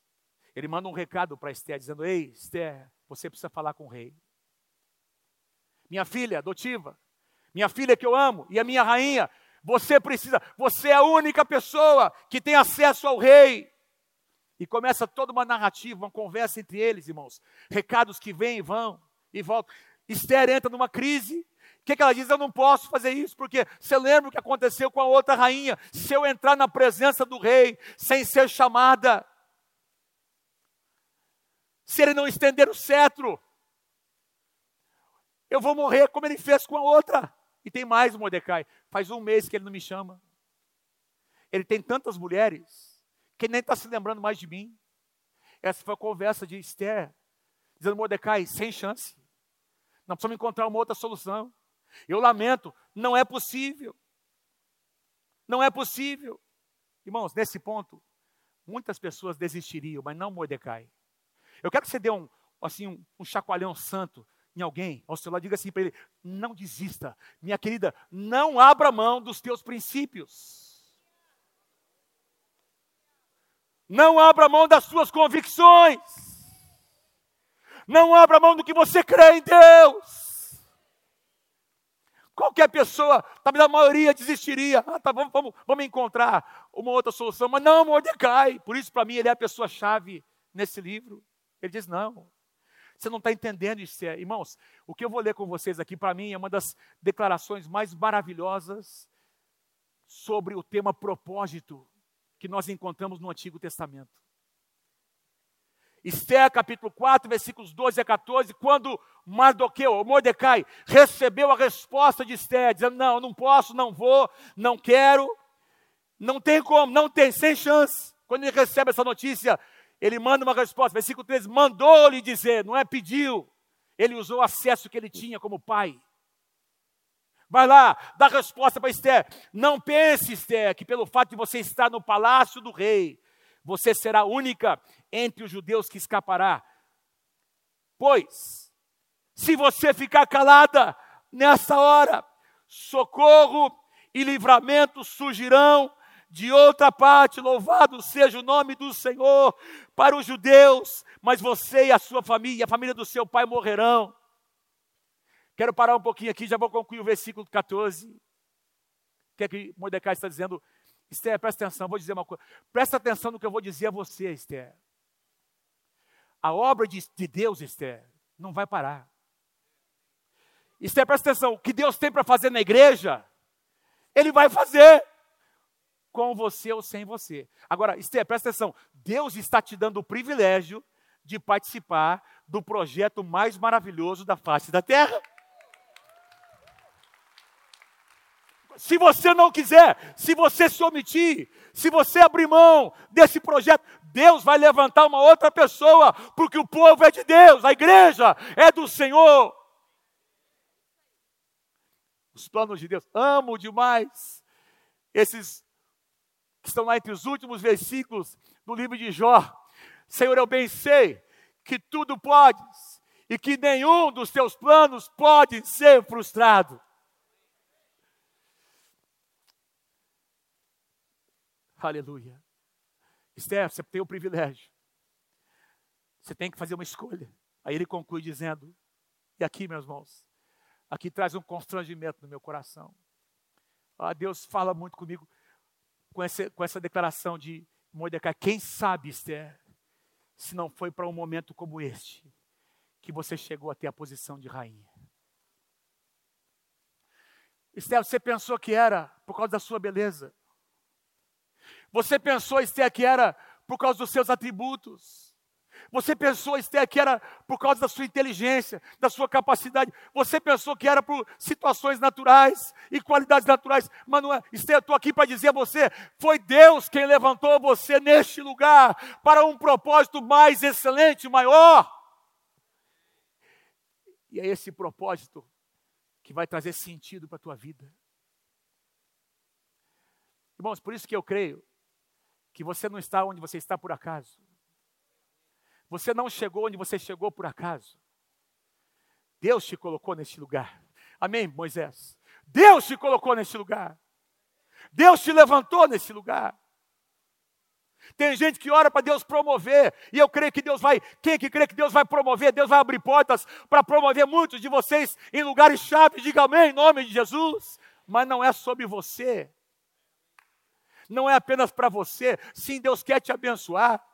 Ele manda um recado para Esther, dizendo: Ei, Esther, você precisa falar com o rei. Minha filha adotiva, minha filha que eu amo e a minha rainha, você precisa, você é a única pessoa que tem acesso ao rei. E começa toda uma narrativa, uma conversa entre eles, irmãos. Recados que vêm e vão e voltam. Esther entra numa crise. Que, que ela diz? Eu não posso fazer isso, porque você lembra o que aconteceu com a outra rainha? Se eu entrar na presença do rei sem ser chamada, se ele não estender o cetro, eu vou morrer como ele fez com a outra. E tem mais, Mordecai. Faz um mês que ele não me chama. Ele tem tantas mulheres que nem está se lembrando mais de mim. Essa foi a conversa de Esther, dizendo, Mordecai, sem chance. Nós precisamos encontrar uma outra solução. Eu lamento, não é possível. Não é possível. Irmãos, nesse ponto, muitas pessoas desistiriam, mas não Mordecai. Eu quero que você dê um, assim, um, um chacoalhão santo em alguém, ao seu lado, diga assim para ele: não desista, minha querida, não abra mão dos teus princípios. Não abra mão das suas convicções. Não abra mão do que você crê em Deus. Qualquer pessoa, talvez a maioria desistiria. Ah, tá, vamos, vamos, vamos encontrar uma outra solução. Mas não, Mordecai. Por isso, para mim, ele é a pessoa-chave nesse livro. Ele diz: não, você não está entendendo isso. É. Irmãos, o que eu vou ler com vocês aqui, para mim, é uma das declarações mais maravilhosas sobre o tema propósito que nós encontramos no Antigo Testamento. Esther, capítulo 4, versículos 12 a 14, quando Mardoqueu, Mordecai, recebeu a resposta de Esther, dizendo: Não, não posso, não vou, não quero, não tem como, não tem, sem chance. Quando ele recebe essa notícia, ele manda uma resposta, versículo 13: mandou-lhe dizer, não é pediu, ele usou o acesso que ele tinha como pai. Vai lá, dá resposta para Esther. Não pense, Esther, que pelo fato de você estar no palácio do rei, você será única entre os judeus que escapará. Pois, se você ficar calada nessa hora, socorro e livramento surgirão de outra parte, louvado seja o nome do Senhor para os judeus, mas você e a sua família, a família do seu pai morrerão. Quero parar um pouquinho aqui, já vou concluir o versículo 14. O que é que Mordecai está dizendo? Esther, presta atenção, vou dizer uma coisa. Presta atenção no que eu vou dizer a você, Esther. A obra de, de Deus, Esther, não vai parar. Esther, presta atenção. O que Deus tem para fazer na igreja, Ele vai fazer com você ou sem você. Agora, Esther, presta atenção. Deus está te dando o privilégio de participar do projeto mais maravilhoso da face da terra. Se você não quiser, se você se omitir, se você abrir mão desse projeto, Deus vai levantar uma outra pessoa, porque o povo é de Deus, a igreja é do Senhor. Os planos de Deus, amo demais esses que estão lá entre os últimos versículos do livro de Jó. Senhor, eu bem sei que tudo podes e que nenhum dos teus planos pode ser frustrado. Aleluia. Esther, você tem o privilégio. Você tem que fazer uma escolha. Aí ele conclui dizendo: E aqui, meus irmãos, aqui traz um constrangimento no meu coração. Ah, Deus fala muito comigo com essa, com essa declaração de Mordecai. Quem sabe, Esther, se não foi para um momento como este que você chegou a ter a posição de rainha? Esther, você pensou que era por causa da sua beleza. Você pensou, Esther, que era por causa dos seus atributos. Você pensou, Esther, que era por causa da sua inteligência, da sua capacidade. Você pensou que era por situações naturais e qualidades naturais. Mas não é. Esther, eu estou aqui para dizer a você: foi Deus quem levantou você neste lugar para um propósito mais excelente, maior. E é esse propósito que vai trazer sentido para a tua vida. Irmãos, por isso que eu creio que você não está onde você está por acaso. Você não chegou onde você chegou por acaso. Deus te colocou neste lugar. Amém, Moisés? Deus te colocou neste lugar. Deus te levantou nesse lugar. Tem gente que ora para Deus promover, e eu creio que Deus vai, quem que crê que Deus vai promover? Deus vai abrir portas para promover muitos de vocês em lugares chaves, diga amém em nome de Jesus. Mas não é sobre você, não é apenas para você, sim, Deus quer te abençoar,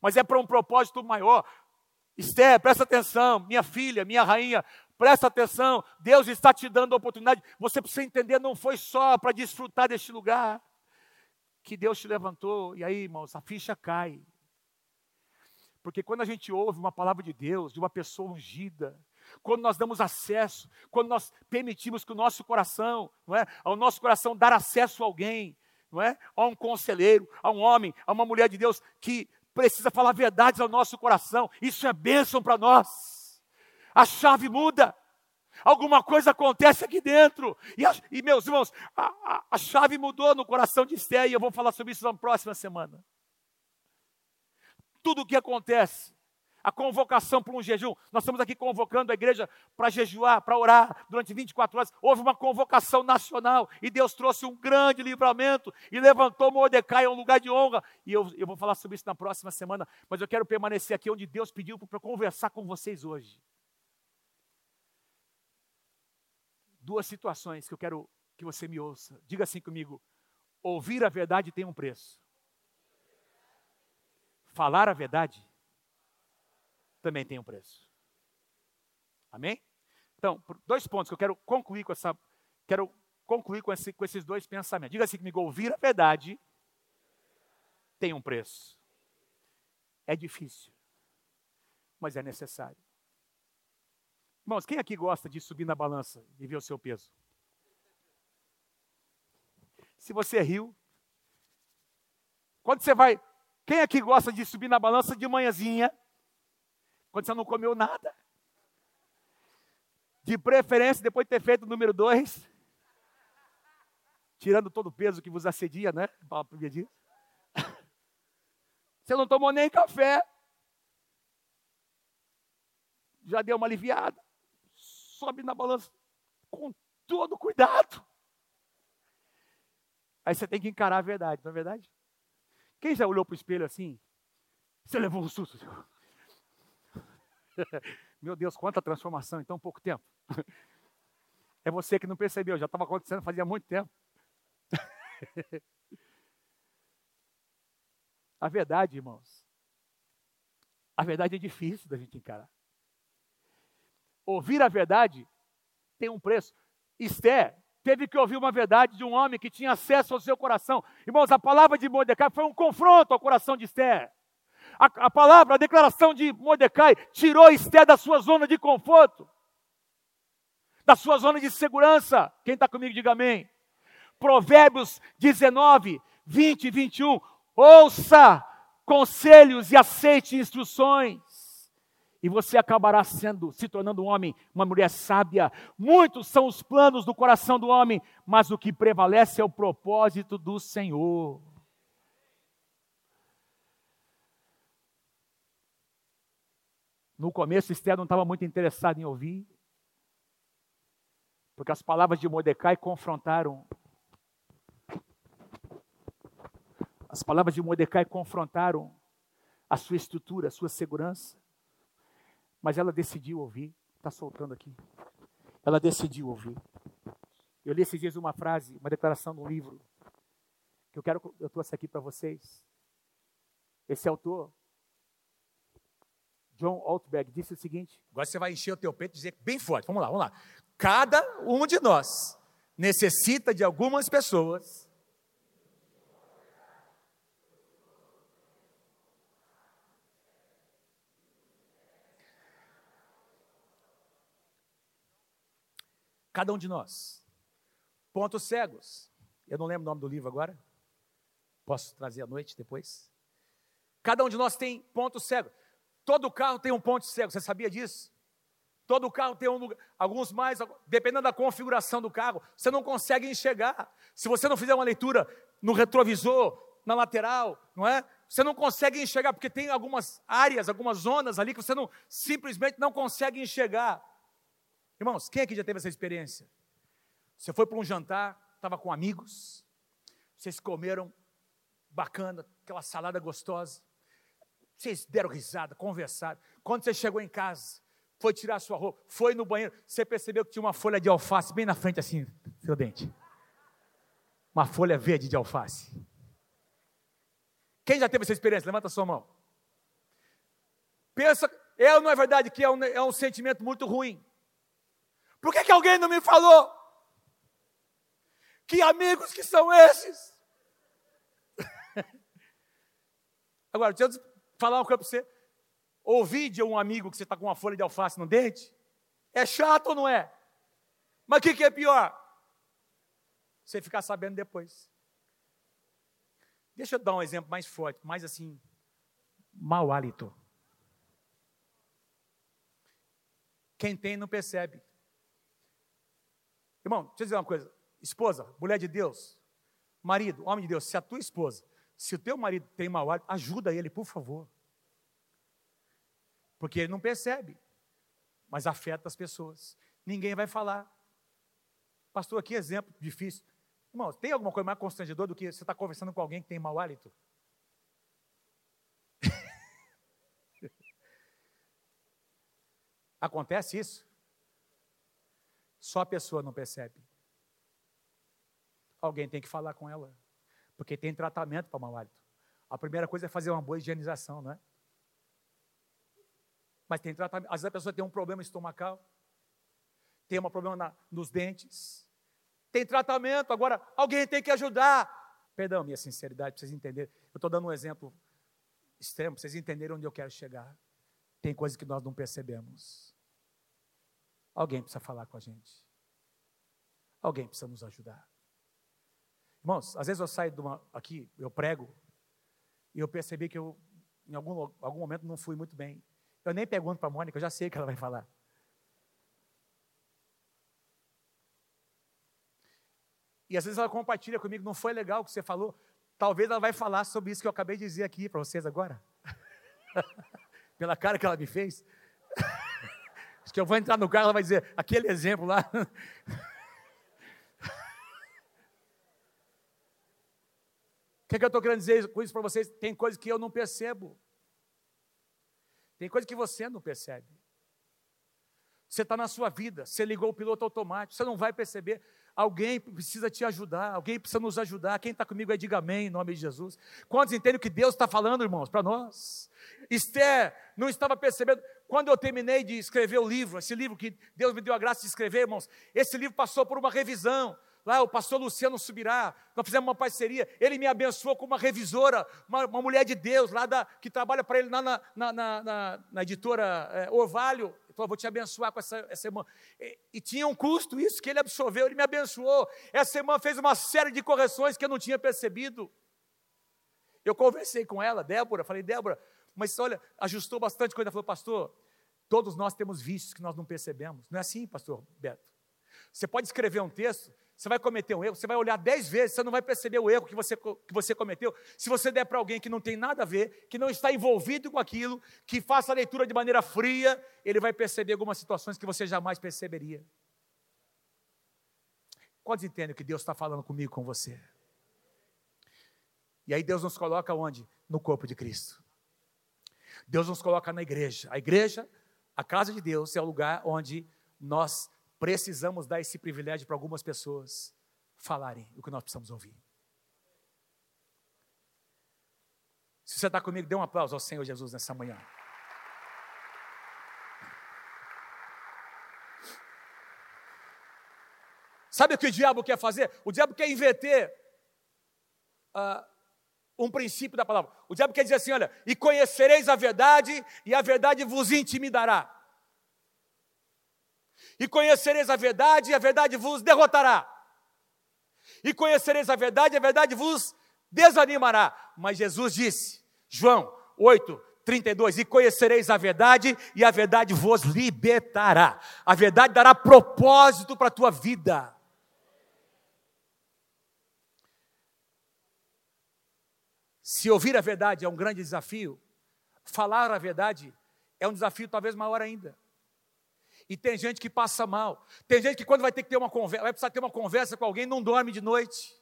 mas é para um propósito maior. Esther, presta atenção, minha filha, minha rainha, presta atenção, Deus está te dando a oportunidade. Você precisa entender, não foi só para desfrutar deste lugar que Deus te levantou, e aí, irmãos, a ficha cai. Porque quando a gente ouve uma palavra de Deus, de uma pessoa ungida, quando nós damos acesso, quando nós permitimos que o nosso coração, não é, ao nosso coração dar acesso a alguém, não é, a um conselheiro, a um homem, a uma mulher de Deus que precisa falar verdades ao nosso coração, isso é bênção para nós. A chave muda. Alguma coisa acontece aqui dentro. E, a, e meus irmãos, a, a, a, chave mudou no coração de Esther, e eu vou falar sobre isso na próxima semana. Tudo o que acontece, a convocação para um jejum, nós estamos aqui convocando a igreja para jejuar, para orar durante 24 horas. Houve uma convocação nacional e Deus trouxe um grande livramento e levantou Mordecai a um lugar de honra. E eu, eu vou falar sobre isso na próxima semana, mas eu quero permanecer aqui onde Deus pediu para conversar com vocês hoje. duas situações que eu quero que você me ouça. Diga assim comigo: ouvir a verdade tem um preço. Falar a verdade também tem um preço. Amém? Então, dois pontos que eu quero concluir com essa, quero concluir com, esse, com esses dois pensamentos. Diga assim comigo: ouvir a verdade tem um preço. É difícil, mas é necessário. Irmãos, quem aqui gosta de subir na balança e ver o seu peso? Se você riu, quando você vai. Quem aqui gosta de subir na balança de manhãzinha? Quando você não comeu nada? De preferência, depois de ter feito o número dois, tirando todo o peso que vos assedia, né? Você não tomou nem café. Já deu uma aliviada sobe na balança com todo cuidado. Aí você tem que encarar a verdade, não é verdade? Quem já olhou para o espelho assim? Você levou um susto. Meu Deus, quanta transformação em tão pouco tempo. É você que não percebeu, já estava acontecendo fazia muito tempo. A verdade, irmãos, a verdade é difícil da gente encarar ouvir a verdade tem um preço. Esther teve que ouvir uma verdade de um homem que tinha acesso ao seu coração. Irmãos, a palavra de Mordecai foi um confronto ao coração de Esther. A, a palavra, a declaração de Mordecai tirou Esther da sua zona de conforto, da sua zona de segurança. Quem está comigo, diga amém. Provérbios 19, 20 e 21. Ouça conselhos e aceite instruções e você acabará sendo, se tornando um homem, uma mulher sábia. Muitos são os planos do coração do homem, mas o que prevalece é o propósito do Senhor. No começo, Esther não estava muito interessado em ouvir, porque as palavras de Mordecai confrontaram. As palavras de Mordecai confrontaram a sua estrutura, a sua segurança. Mas ela decidiu ouvir. Está soltando aqui. Ela decidiu ouvir. Eu li esses dias uma frase, uma declaração de um livro, que eu quero, eu trouxe aqui para vocês. Esse autor, John Altberg disse o seguinte. Agora você vai encher o teu peito e dizer bem forte. Vamos lá, vamos lá. Cada um de nós necessita de algumas pessoas Cada um de nós. Pontos cegos. Eu não lembro o nome do livro agora. Posso trazer à noite depois? Cada um de nós tem pontos cegos. Todo carro tem um ponto cego, você sabia disso? Todo carro tem um alguns mais, dependendo da configuração do carro, você não consegue enxergar. Se você não fizer uma leitura no retrovisor, na lateral, não é? Você não consegue enxergar, porque tem algumas áreas, algumas zonas ali que você não simplesmente não consegue enxergar. Irmãos, quem aqui já teve essa experiência? Você foi para um jantar, estava com amigos, vocês comeram bacana, aquela salada gostosa, vocês deram risada, conversaram. Quando você chegou em casa, foi tirar sua roupa, foi no banheiro, você percebeu que tinha uma folha de alface bem na frente, assim, seu dente. Uma folha verde de alface. Quem já teve essa experiência? Levanta a sua mão. Pensa, é ou não é verdade que é um, é um sentimento muito ruim? Por que, que alguém não me falou? Que amigos que são esses? Agora, deixa eu falar uma coisa para você. Ouvir de um amigo que você está com uma folha de alface no dente, é chato ou não é? Mas o que, que é pior? Você ficar sabendo depois. Deixa eu dar um exemplo mais forte, mais assim, mau hálito. Quem tem não percebe. Irmão, deixa eu dizer uma coisa. Esposa, mulher de Deus, marido, homem de Deus, se a tua esposa, se o teu marido tem mau hálito, ajuda ele, por favor. Porque ele não percebe, mas afeta as pessoas. Ninguém vai falar. Pastor, aqui exemplo difícil. Irmão, tem alguma coisa mais constrangedora do que você estar tá conversando com alguém que tem mau hálito? Acontece isso? Só a pessoa não percebe. Alguém tem que falar com ela, porque tem tratamento para mau hálito. A primeira coisa é fazer uma boa higienização, não é? Mas tem tratamento. Às vezes a pessoa tem um problema estomacal, tem um problema na, nos dentes, tem tratamento, agora alguém tem que ajudar. Perdão, minha sinceridade, para vocês entenderem. Eu estou dando um exemplo extremo, para vocês entenderem onde eu quero chegar. Tem coisas que nós não percebemos. Alguém precisa falar com a gente. Alguém precisa nos ajudar. Irmãos, às vezes eu saio uma, aqui, eu prego, e eu percebi que eu, em algum, algum momento, não fui muito bem. Eu nem pergunto para a Mônica, eu já sei o que ela vai falar. E às vezes ela compartilha comigo, não foi legal o que você falou. Talvez ela vai falar sobre isso que eu acabei de dizer aqui para vocês agora. Pela cara que ela me fez. Acho que eu vou entrar no carro, ela vai dizer, aquele exemplo lá. O que, é que eu estou querendo dizer com isso para vocês? Tem coisas que eu não percebo. Tem coisa que você não percebe. Você está na sua vida, você ligou o piloto automático, você não vai perceber. Alguém precisa te ajudar, alguém precisa nos ajudar. Quem está comigo aí, diga amém em nome de Jesus. Quantos entendem o que Deus está falando, irmãos, para nós? Esther não estava percebendo. Quando eu terminei de escrever o livro, esse livro que Deus me deu a graça de escrever, irmãos, esse livro passou por uma revisão lá o pastor Luciano Subirá, nós fizemos uma parceria, ele me abençoou com uma revisora, uma, uma mulher de Deus, lá da, que trabalha para ele lá na, na, na, na editora é, Orvalho, ele falou, vou te abençoar com essa, essa irmã, e, e, tinha um custo isso que ele absorveu, ele me abençoou, essa irmã fez uma série de correções que eu não tinha percebido, eu conversei com ela, Débora, falei, Débora, mas olha, ajustou bastante coisa, ela falou, pastor, todos nós temos vícios que nós não percebemos, não é assim, pastor Beto? Você pode escrever um texto, você vai cometer um erro, você vai olhar dez vezes, você não vai perceber o erro que você, que você cometeu. Se você der para alguém que não tem nada a ver, que não está envolvido com aquilo, que faça a leitura de maneira fria, ele vai perceber algumas situações que você jamais perceberia. Quantos entendem que Deus está falando comigo, com você? E aí Deus nos coloca onde? No corpo de Cristo. Deus nos coloca na igreja. A igreja, a casa de Deus, é o lugar onde nós precisamos dar esse privilégio para algumas pessoas falarem o que nós precisamos ouvir. Se você está comigo, dê um aplauso ao Senhor Jesus nessa manhã. Sabe o que o diabo quer fazer? O diabo quer inverter uh, um princípio da palavra. O diabo quer dizer assim: olha, e conhecereis a verdade, e a verdade vos intimidará. E conhecereis a verdade, e a verdade vos derrotará. E conhecereis a verdade, e a verdade vos desanimará. Mas Jesus disse, João 8, 32: E conhecereis a verdade, e a verdade vos libertará. A verdade dará propósito para a tua vida. Se ouvir a verdade é um grande desafio, falar a verdade é um desafio talvez maior ainda. E tem gente que passa mal. Tem gente que quando vai ter que ter uma conversa, vai precisar ter uma conversa com alguém, não dorme de noite.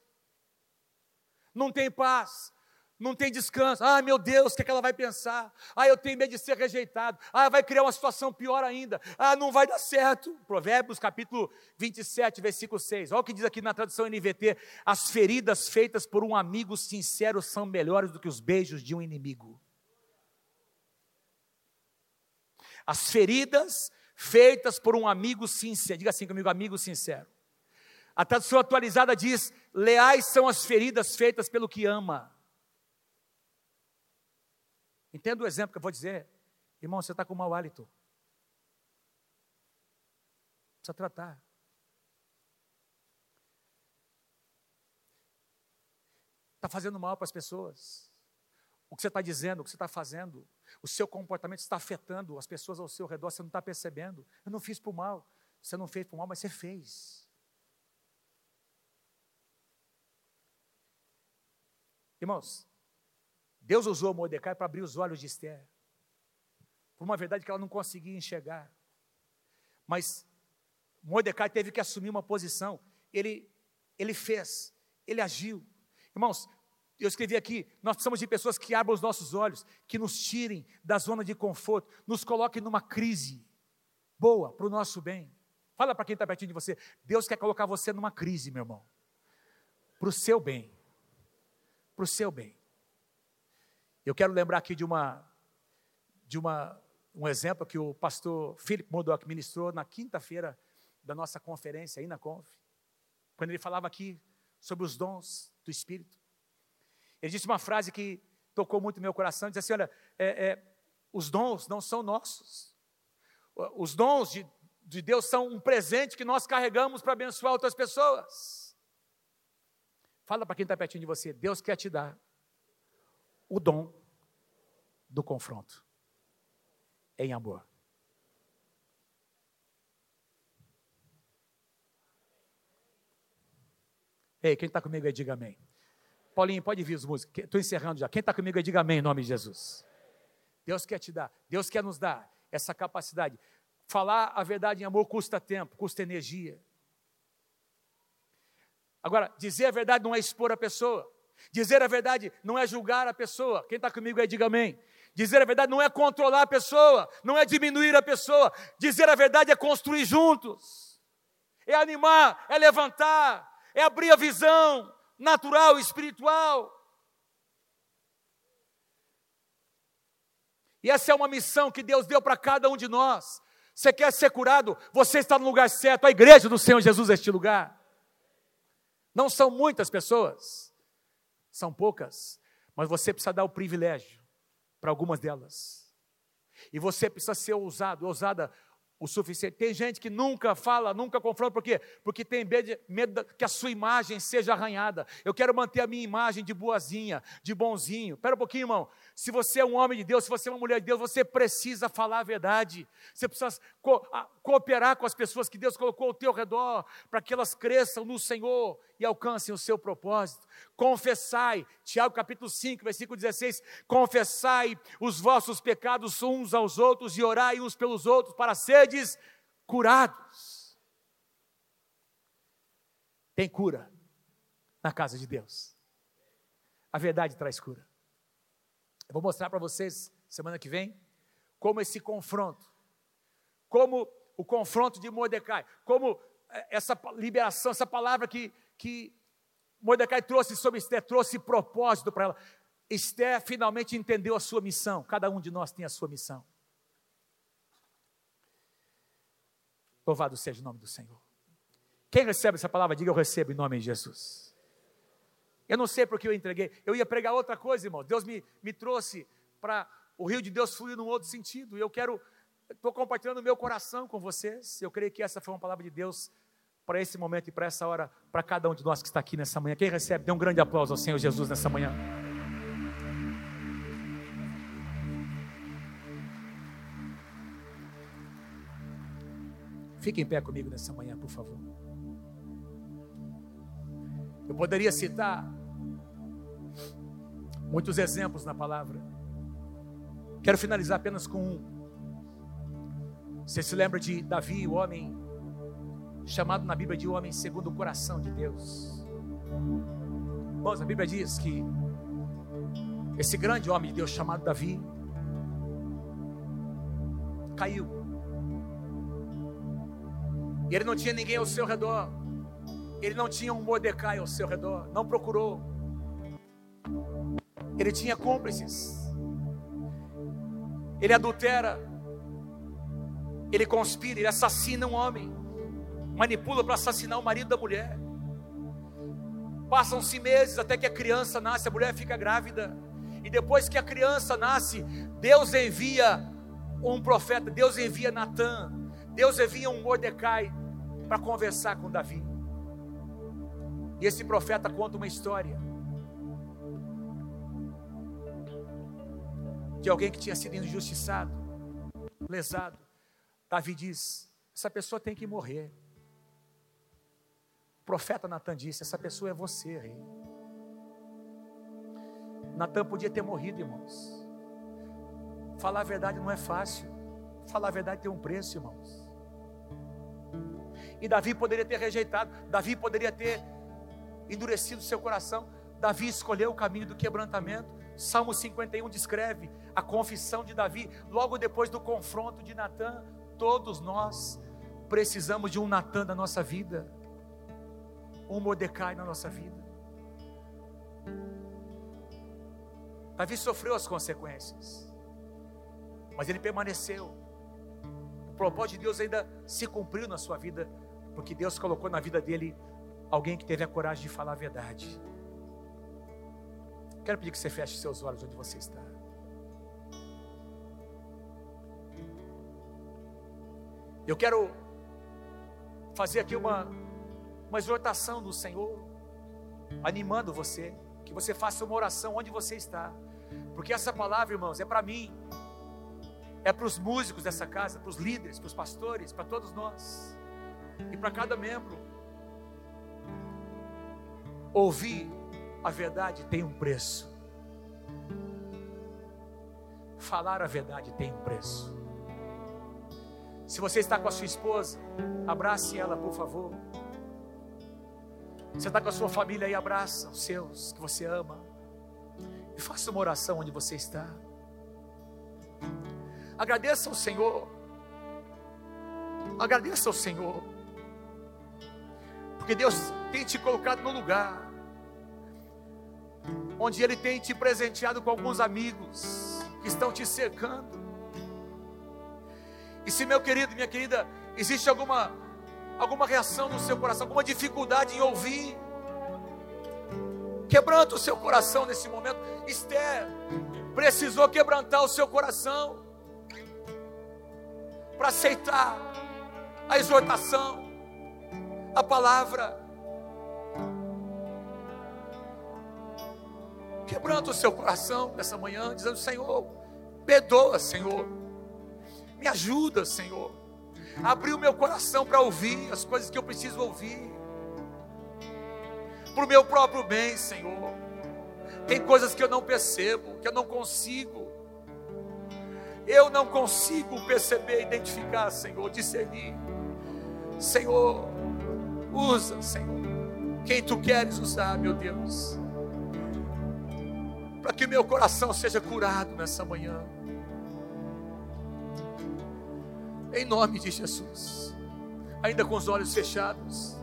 Não tem paz não tem descanso. Ah, meu Deus, o que, é que ela vai pensar? Ah, eu tenho medo de ser rejeitado. Ah, vai criar uma situação pior ainda. Ah, não vai dar certo. Provérbios capítulo 27, versículo 6. Olha o que diz aqui na tradução NVT: As feridas feitas por um amigo sincero são melhores do que os beijos de um inimigo. As feridas feitas por um amigo sincero. Diga assim comigo, amigo sincero. A tradução atualizada diz: leais são as feridas feitas pelo que ama. Entenda o exemplo que eu vou dizer. Irmão, você está com mau hálito. Precisa tratar. Está fazendo mal para as pessoas. O que você está dizendo, o que você está fazendo, o seu comportamento está afetando as pessoas ao seu redor, você não está percebendo. Eu não fiz por mal. Você não fez por mal, mas você fez. Irmãos, Deus usou Mordecai para abrir os olhos de Esther, por uma verdade que ela não conseguia enxergar. Mas Mordecai teve que assumir uma posição, ele, ele fez, ele agiu. Irmãos, eu escrevi aqui, nós precisamos de pessoas que abram os nossos olhos, que nos tirem da zona de conforto, nos coloquem numa crise boa para o nosso bem. Fala para quem está pertinho de você, Deus quer colocar você numa crise, meu irmão, para o seu bem, para o seu bem. Eu quero lembrar aqui de uma de uma um exemplo que o pastor Philip Modoc ministrou na quinta-feira da nossa conferência aí na Conf, quando ele falava aqui sobre os dons do Espírito. Ele disse uma frase que tocou muito meu coração, disse assim, olha, é, é, os dons não são nossos. Os dons de, de Deus são um presente que nós carregamos para abençoar outras pessoas. Fala para quem está pertinho de você, Deus quer te dar o dom do confronto em amor. Ei, quem está comigo aí, diga amém. Paulinho, pode vir os músicos. Estou encerrando já. Quem está comigo diga amém em nome de Jesus. Deus quer te dar, Deus quer nos dar essa capacidade. Falar a verdade em amor custa tempo, custa energia. Agora, dizer a verdade não é expor a pessoa. Dizer a verdade não é julgar a pessoa. Quem está comigo aí, diga amém. Dizer a verdade não é controlar a pessoa, não é diminuir a pessoa. Dizer a verdade é construir juntos, é animar, é levantar, é abrir a visão natural espiritual. E essa é uma missão que Deus deu para cada um de nós. Você quer ser curado? Você está no lugar certo. A igreja do Senhor Jesus é este lugar. Não são muitas pessoas são poucas, mas você precisa dar o privilégio para algumas delas. E você precisa ser ousado, ousada o suficiente. Tem gente que nunca fala, nunca confronta, por quê? Porque tem medo que a sua imagem seja arranhada. Eu quero manter a minha imagem de boazinha, de bonzinho. Espera um pouquinho, irmão. Se você é um homem de Deus, se você é uma mulher de Deus, você precisa falar a verdade. Você precisa co cooperar com as pessoas que Deus colocou ao teu redor, para que elas cresçam no Senhor e alcancem o seu propósito. Confessai, Tiago capítulo 5, versículo 16: confessai os vossos pecados uns aos outros e orai uns pelos outros para seres curados. Tem cura na casa de Deus. A verdade traz cura. Eu vou mostrar para vocês semana que vem como esse confronto, como o confronto de Mordecai, como é, essa liberação, essa palavra que, que Mordecai trouxe sobre Esther, trouxe propósito para ela. Esther finalmente entendeu a sua missão, cada um de nós tem a sua missão. Louvado seja o nome do Senhor. Quem recebe essa palavra, diga eu recebo em nome de Jesus. Eu não sei porque eu entreguei. Eu ia pregar outra coisa, irmão. Deus me, me trouxe para o rio de Deus fluir num outro sentido. E eu quero estou compartilhando o meu coração com vocês. Eu creio que essa foi uma palavra de Deus para esse momento e para essa hora, para cada um de nós que está aqui nessa manhã. Quem recebe, dê um grande aplauso ao Senhor Jesus nessa manhã. Fique em pé comigo nessa manhã, por favor. Eu poderia citar muitos exemplos na palavra. Quero finalizar apenas com um. Você se lembra de Davi, o homem chamado na Bíblia de homem segundo o coração de Deus? Irmãos, a Bíblia diz que esse grande homem de Deus chamado Davi caiu. E ele não tinha ninguém ao seu redor. Ele não tinha um Mordecai ao seu redor. Não procurou. Ele tinha cúmplices. Ele adultera. Ele conspira, ele assassina um homem. Manipula para assassinar o marido da mulher. Passam-se meses até que a criança nasce, a mulher fica grávida. E depois que a criança nasce, Deus envia um profeta, Deus envia Natan, Deus envia um Mordecai para conversar com Davi. E esse profeta conta uma história de alguém que tinha sido injustiçado, lesado. Davi diz: essa pessoa tem que morrer. O profeta Natan disse: essa pessoa é você, rei. Natan podia ter morrido, irmãos. Falar a verdade não é fácil. Falar a verdade tem um preço, irmãos. E Davi poderia ter rejeitado, Davi poderia ter endurecido seu coração. Davi escolheu o caminho do quebrantamento. Salmo 51 descreve a confissão de Davi, logo depois do confronto de Natã. Todos nós precisamos de um Natã na nossa vida, um Mordecai na nossa vida. Davi sofreu as consequências, mas ele permaneceu. O propósito de Deus ainda se cumpriu na sua vida porque Deus colocou na vida dele alguém que teve a coragem de falar a verdade. Quero pedir que você feche seus olhos onde você está. Eu quero fazer aqui uma, uma exortação do Senhor, animando você, que você faça uma oração onde você está, porque essa palavra, irmãos, é para mim, é para os músicos dessa casa, para os líderes, para os pastores, para todos nós e para cada membro. Ouvir a verdade tem um preço. Falar a verdade tem um preço. Se você está com a sua esposa, abrace ela, por favor. Você está com a sua família aí, abraça os seus que você ama. E faça uma oração onde você está. Agradeça ao Senhor. Agradeça ao Senhor porque Deus tem te colocado no lugar onde Ele tem te presenteado com alguns amigos que estão te cercando. E se meu querido, minha querida, existe alguma alguma reação no seu coração, alguma dificuldade em ouvir, quebranta o seu coração nesse momento. Esther precisou quebrantar o seu coração para aceitar a exortação a palavra. Quebrando o seu coração nessa manhã, dizendo: Senhor, perdoa, Senhor, me ajuda, Senhor. Abrir o meu coração para ouvir as coisas que eu preciso ouvir, para o meu próprio bem, Senhor. Tem coisas que eu não percebo, que eu não consigo. Eu não consigo perceber, identificar, Senhor, discernir. Senhor, Usa, Senhor, quem tu queres usar, meu Deus, para que meu coração seja curado nessa manhã. Em nome de Jesus, ainda com os olhos fechados,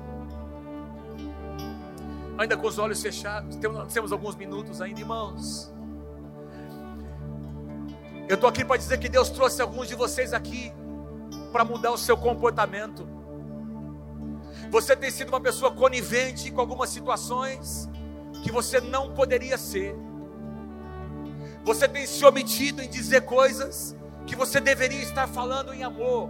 ainda com os olhos fechados, temos, alguns minutos ainda, irmãos. Eu estou aqui para dizer que Deus trouxe alguns de vocês aqui para mudar o seu comportamento. Você tem sido uma pessoa conivente com algumas situações que você não poderia ser. Você tem se omitido em dizer coisas que você deveria estar falando em amor.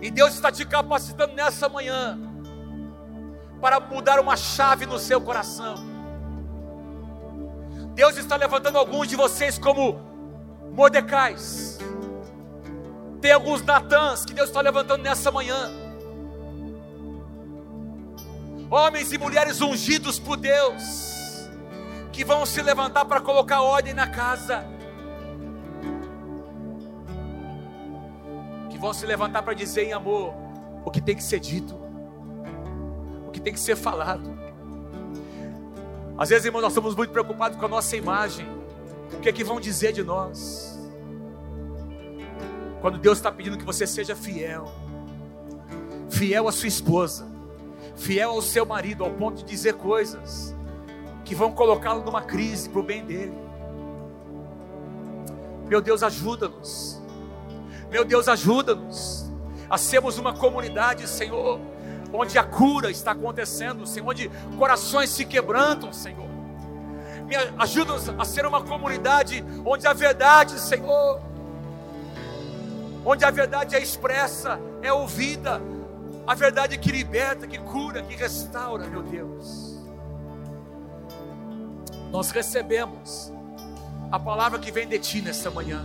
E Deus está te capacitando nessa manhã para mudar uma chave no seu coração. Deus está levantando alguns de vocês como Mordecais. Tem alguns Natãs que Deus está levantando nessa manhã. Homens e mulheres ungidos por Deus, que vão se levantar para colocar ordem na casa. Que vão se levantar para dizer em amor o que tem que ser dito, o que tem que ser falado. Às vezes, irmão, nós estamos muito preocupados com a nossa imagem, o que é que vão dizer de nós. Quando Deus está pedindo que você seja fiel, fiel à sua esposa, fiel ao seu marido, ao ponto de dizer coisas que vão colocá-lo numa crise para o bem dele. Meu Deus, ajuda-nos. Meu Deus, ajuda-nos a sermos uma comunidade, Senhor, onde a cura está acontecendo, Senhor, onde corações se quebrantam, Senhor. Me ajuda-nos a ser uma comunidade onde a verdade, Senhor, onde a verdade é expressa, é ouvida, a verdade que liberta, que cura, que restaura, meu Deus. Nós recebemos a palavra que vem de Ti nesta manhã,